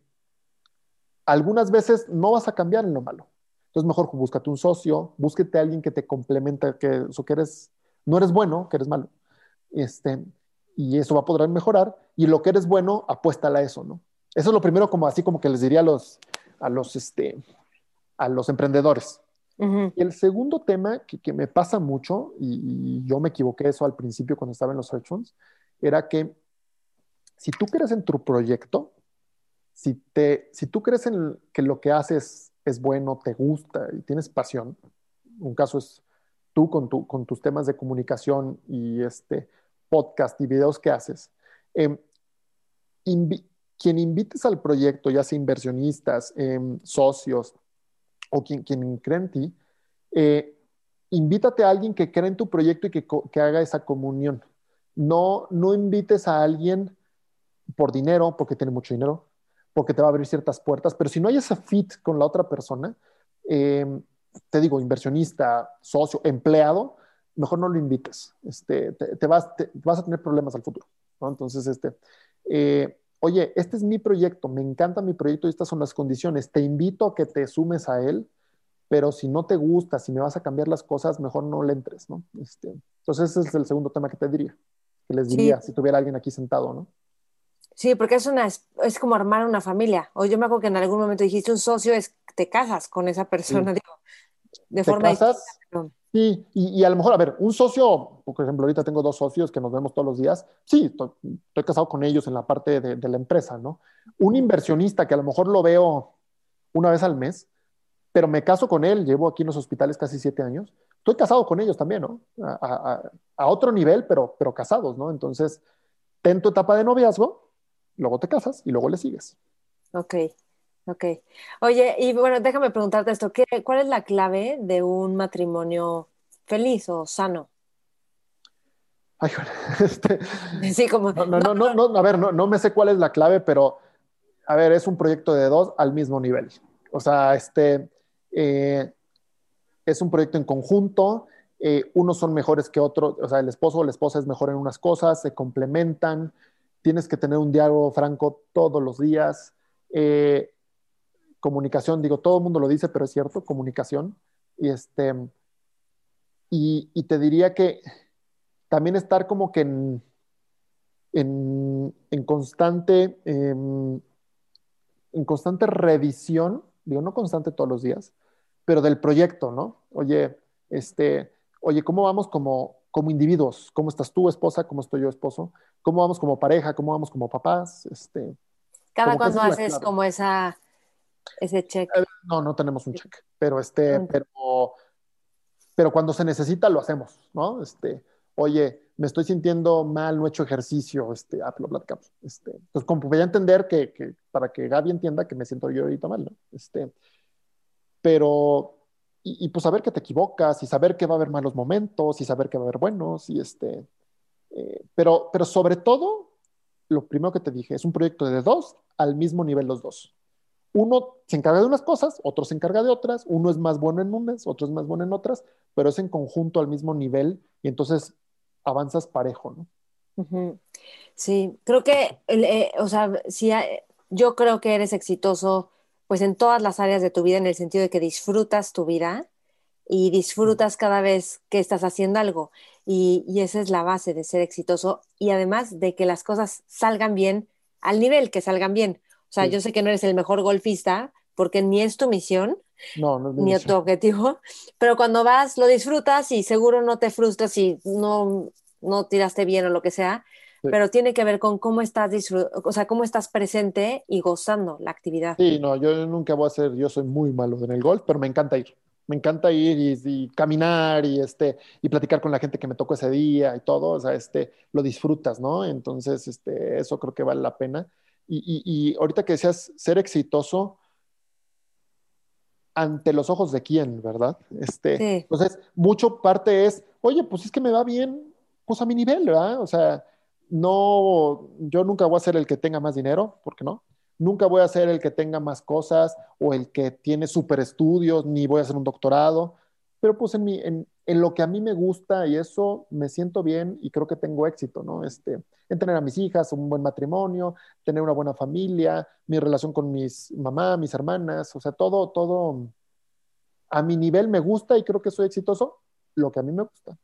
algunas veces no vas a cambiar en lo malo. Entonces, mejor búscate un socio, búsquete a alguien que te complemente, que eso que eres, no eres bueno, que eres malo. Este, y eso va a poder mejorar. Y lo que eres bueno, apuéstala a eso, ¿no? Eso es lo primero, como así como que les diría a los, a los, este, a los emprendedores. Y el segundo tema que, que me pasa mucho, y, yo me equivoqué eso al principio cuando estaba en los search era que si tú crees en tu proyecto, si, te, si tú crees en que lo que haces es bueno, te gusta y tienes pasión, un caso es tú con, tu, con tus temas de comunicación y este podcast y videos que haces, em, quien invites al proyecto, ya sea inversionistas, em, socios, o quien, quien cree en ti, eh, invítate a alguien que crea en tu proyecto y que, que, haga esa comunión. No, no invites a alguien por dinero, porque tiene mucho dinero, porque te va a abrir ciertas puertas, pero si no hay ese fit con la otra persona, eh, te digo, inversionista, socio, empleado, mejor no lo invites. Este, te, vas, vas a tener problemas al futuro. Entonces, este, eh, oye, este es mi proyecto, me encanta mi proyecto y estas son las condiciones, te invito a que te sumes a él, pero si no te gusta, si me vas a cambiar las cosas, mejor no le entres, ¿no? Este, entonces ese es el segundo tema que te diría, que les diría si tuviera alguien aquí sentado, ¿no? Sí, porque es una es, como armar una familia. O yo me acuerdo que en algún momento dijiste un socio es te casas con esa persona, digo, de ¿Te forma casas? Sí, y, a lo mejor, a ver, un socio, por ejemplo, ahorita tengo dos socios que nos vemos todos los días, sí, estoy, casado con ellos en la parte de, la empresa, ¿no? Un inversionista que a lo mejor lo veo una vez al mes, pero me caso con él, llevo aquí en los hospitales casi siete años, estoy casado con ellos también, ¿no? A, otro nivel, pero, pero casados, ¿no? Entonces, ten tu etapa de noviazgo, luego te casas y luego le sigues. Ok, Ok. Oye, y bueno, déjame preguntarte esto. ¿qué, ¿Cuál es la clave de un matrimonio feliz o sano? Ay, este, sí, como... No, no, no, no, a ver, no, no me sé cuál es la clave, pero, a ver, es un proyecto de dos al mismo nivel. O sea, este, eh, es un proyecto en conjunto, eh, unos son mejores que otros, o sea, el esposo o la esposa es mejor en unas cosas, se complementan, tienes que tener un diálogo franco todos los días. Eh, comunicación, digo, todo el mundo lo dice, pero es cierto, comunicación. Y, este, y, te diría que también estar como que en, en, constante, em, en constante revisión, digo, no constante todos los días, pero del proyecto, ¿no? Oye, este, oye, ¿cómo vamos como, como individuos? ¿Cómo estás tú, esposa? ¿Cómo estoy yo, esposo? ¿Cómo vamos como pareja? ¿Cómo vamos como papás? Este, Cada cuando haces como esa ese check. Eh, no, no tenemos un check, pero este, pero, pero cuando se necesita lo hacemos, ¿no? Este, oye, me estoy sintiendo mal, no he hecho ejercicio, este, ah, lo platicamos. Este, pues como voy a entender que, que, para que Gaby entienda que me siento yo ahorita mal, ¿no? Este, pero, y, pues saber que te equivocas y saber que va a haber malos momentos y saber que va a haber buenos y este, eh, pero, pero sobre todo, lo primero que te dije, es un proyecto de dos al mismo nivel los dos uno se encarga de unas cosas, otro se encarga de otras, uno es más bueno en unas, otro es más bueno en otras, pero es en conjunto al mismo nivel y entonces avanzas parejo, ¿no? Sí, creo que, eh, o sea, sí, yo creo que eres exitoso pues en todas las áreas de tu vida en el sentido de que disfrutas tu vida y disfrutas cada vez que estás haciendo algo. Y, esa es la base de ser exitoso y además de que las cosas salgan bien al nivel que salgan bien. O sea, yo sé que no eres el mejor golfista porque ni es tu misión, ni es tu objetivo, pero cuando vas lo disfrutas y seguro no te frustras si no, no tiraste bien o lo que sea, pero tiene que ver con cómo estás o sea, cómo estás presente y gozando la actividad. Sí, no, yo nunca voy a ser, yo soy muy malo en el golf, pero me encanta ir. Me encanta ir y, caminar y, este, y platicar con la gente que me tocó ese día y todo, o sea, este, lo disfrutas, ¿no? Entonces, este, eso creo que vale la pena. Y, y, ahorita que decías ser exitoso, ante los ojos de quién, ¿verdad? Este, Entonces, mucho parte es, oye, pues es que me va bien, pues a mi nivel, ¿verdad? O sea, no, yo nunca voy a ser el que tenga más dinero, ¿por qué no? Nunca voy a ser el que tenga más cosas o el que tiene super estudios, ni voy a hacer un doctorado, pero pues en, mi, en, lo que a mí me gusta y eso me siento bien y creo que tengo éxito, ¿no? Este, en tener a mis hijas, un buen matrimonio, tener una buena familia, mi relación con mis mamá, mis hermanas, o sea, todo, todo a mi nivel me gusta y creo que soy exitoso, lo que a mí me gusta.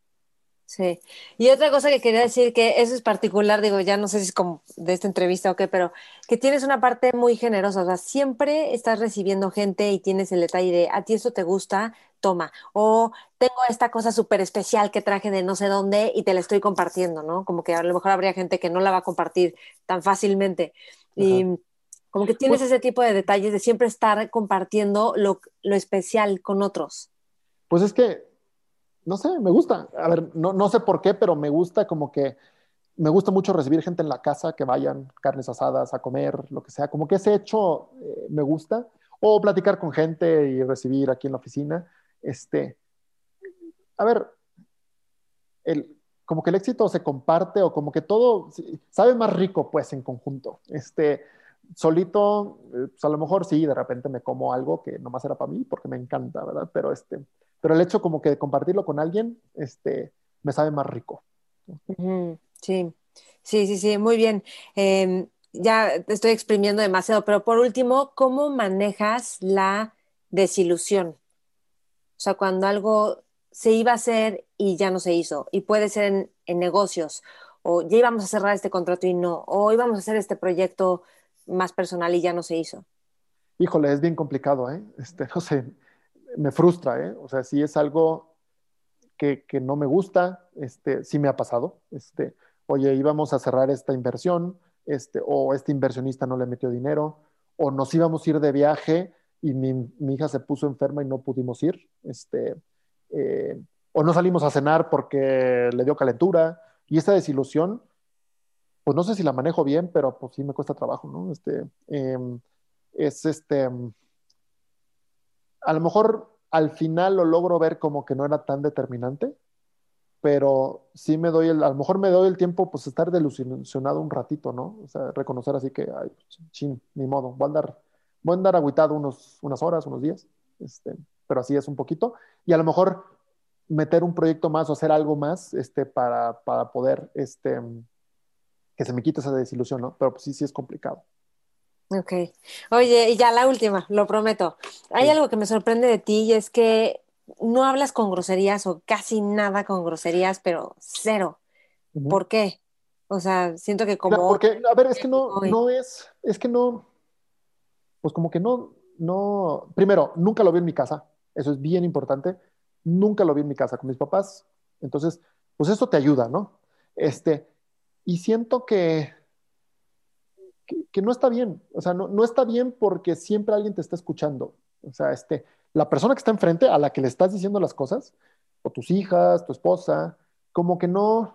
Sí. Y otra cosa que quería decir, que eso es particular, digo, ya no sé si es como de esta entrevista o qué, pero que tienes una parte muy generosa, o sea, siempre estás recibiendo gente y tienes el detalle de, a ti esto te gusta, toma. O tengo esta cosa súper especial que traje de no sé dónde y te la estoy compartiendo, ¿no? Como que a lo mejor habría gente que no la va a compartir tan fácilmente. Y como que tienes pues ese tipo de detalles de siempre estar compartiendo lo, lo especial con otros. Pues es que no sé, me gusta. A ver, no, no sé por qué, pero me gusta como que me gusta mucho recibir gente en la casa, que vayan, carnes asadas, a comer, lo que sea. Como que ese hecho eh, me gusta. O platicar con gente y recibir aquí en la oficina. Este, a ver, el, como que el éxito se comparte o como que todo sabe más rico pues en conjunto. Este, solito, eh, pues a lo mejor sí, de repente me como algo que nomás era para mí porque me encanta, ¿verdad? Pero este, pero el hecho como que de compartirlo con alguien, este, me sabe más rico. Sí, sí, sí, sí, muy bien. Em, ya te estoy exprimiendo demasiado, pero por último, ¿cómo manejas la desilusión? O sea, cuando algo se iba a hacer y ya no se hizo, y puede ser en, en negocios, o ya íbamos a cerrar este contrato y no, o íbamos a hacer este proyecto más personal y ya no se hizo. Híjole, es bien complicado, ¿eh? Este, no sé, me frustra, ¿eh? O sea, si es algo que, que, no me gusta, este, sí me ha pasado. Este, oye, íbamos a cerrar esta inversión, este, o este inversionista no le metió dinero, o nos íbamos a ir de viaje y mi, hija se puso enferma y no pudimos ir, este, eh, o no salimos a cenar porque le dio calentura, y esta desilusión, pues no sé si la manejo bien, pero pues sí me cuesta trabajo, ¿no? Este, em, es este a lo mejor al final lo logro ver como que no era tan determinante, pero sí me doy el, a lo mejor me doy el tiempo, pues estar delusionado un ratito, ¿no? O sea, reconocer así que, ay, chin, ni modo, voy a andar, voy a andar aguitado unos, unas horas, unos días, este, pero así es un poquito, y a lo mejor meter un proyecto más o hacer algo más, este, para, para poder, este, que se me quite esa desilusión, ¿no? Pero pues sí, sí es complicado. Ok. Oye, y ya la última, lo prometo. Hay algo que me sorprende de ti y es que no hablas con groserías o casi nada con groserías, pero cero. ¿Por qué? O sea, siento que como... porque, a ver, es que no, no es, es que no, pues como que no, no, primero, nunca lo vi en mi casa, eso es bien importante, nunca lo vi en mi casa con mis papás, entonces, pues eso te ayuda, ¿no? Este, y siento que, que, no está bien. O sea, no, no, está bien porque siempre alguien te está escuchando. O sea, este, la persona que está enfrente a la que le estás diciendo las cosas, o tus hijas, tu esposa, como que no,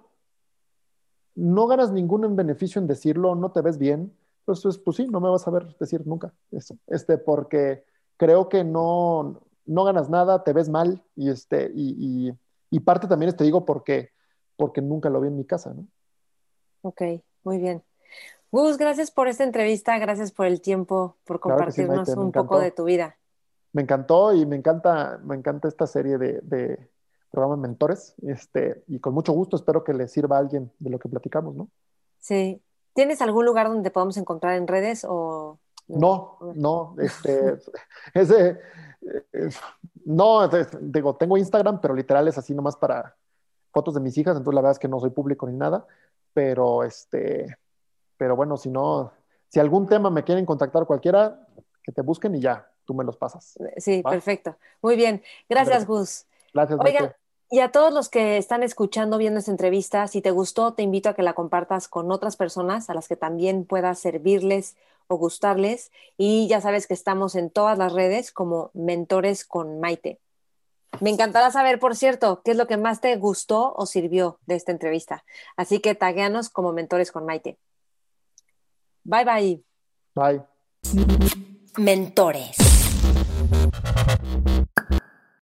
no ganas ningún beneficio en decirlo, no te ves bien. Pues, pues, sí, no me vas a ver decir nunca eso. Este, porque creo que no, no ganas nada, te ves mal y, este, y, y parte también, te digo, porque, porque nunca lo vi en mi casa, ¿no? Ok, muy bien. Gus, gracias por esta entrevista, gracias por el tiempo, por compartirnos un poco de tu vida. Me encantó y me encanta, me encanta esta serie de, de programas mentores, este, y con mucho gusto espero que le sirva a alguien de lo que platicamos, ¿no? Sí. ¿Tienes algún lugar donde podamos encontrar en redes o...? No, no, este, ese, No, digo, tengo Instagram, pero literal es así nomás para fotos de mis hijas, entonces la verdad es que no soy público ni nada, pero este, pero bueno, si no, si algún tema me quieren contactar cualquiera, que te busquen y ya, tú me los pasas. Sí, perfecto. Muy bien. Gracias, Gus. Gracias. Oigan, y a todos los que están escuchando, viendo esta entrevista, si te gustó, te invito a que la compartas con otras personas a las que también pueda servirles o gustarles. Y ya sabes que estamos en todas las redes como Mentores con Maite. Me encantará saber, por cierto, qué es lo que más te gustó o sirvió de esta entrevista. Así que tagueanos como Mentores con Maite. Bye bye. Bye. Mentores.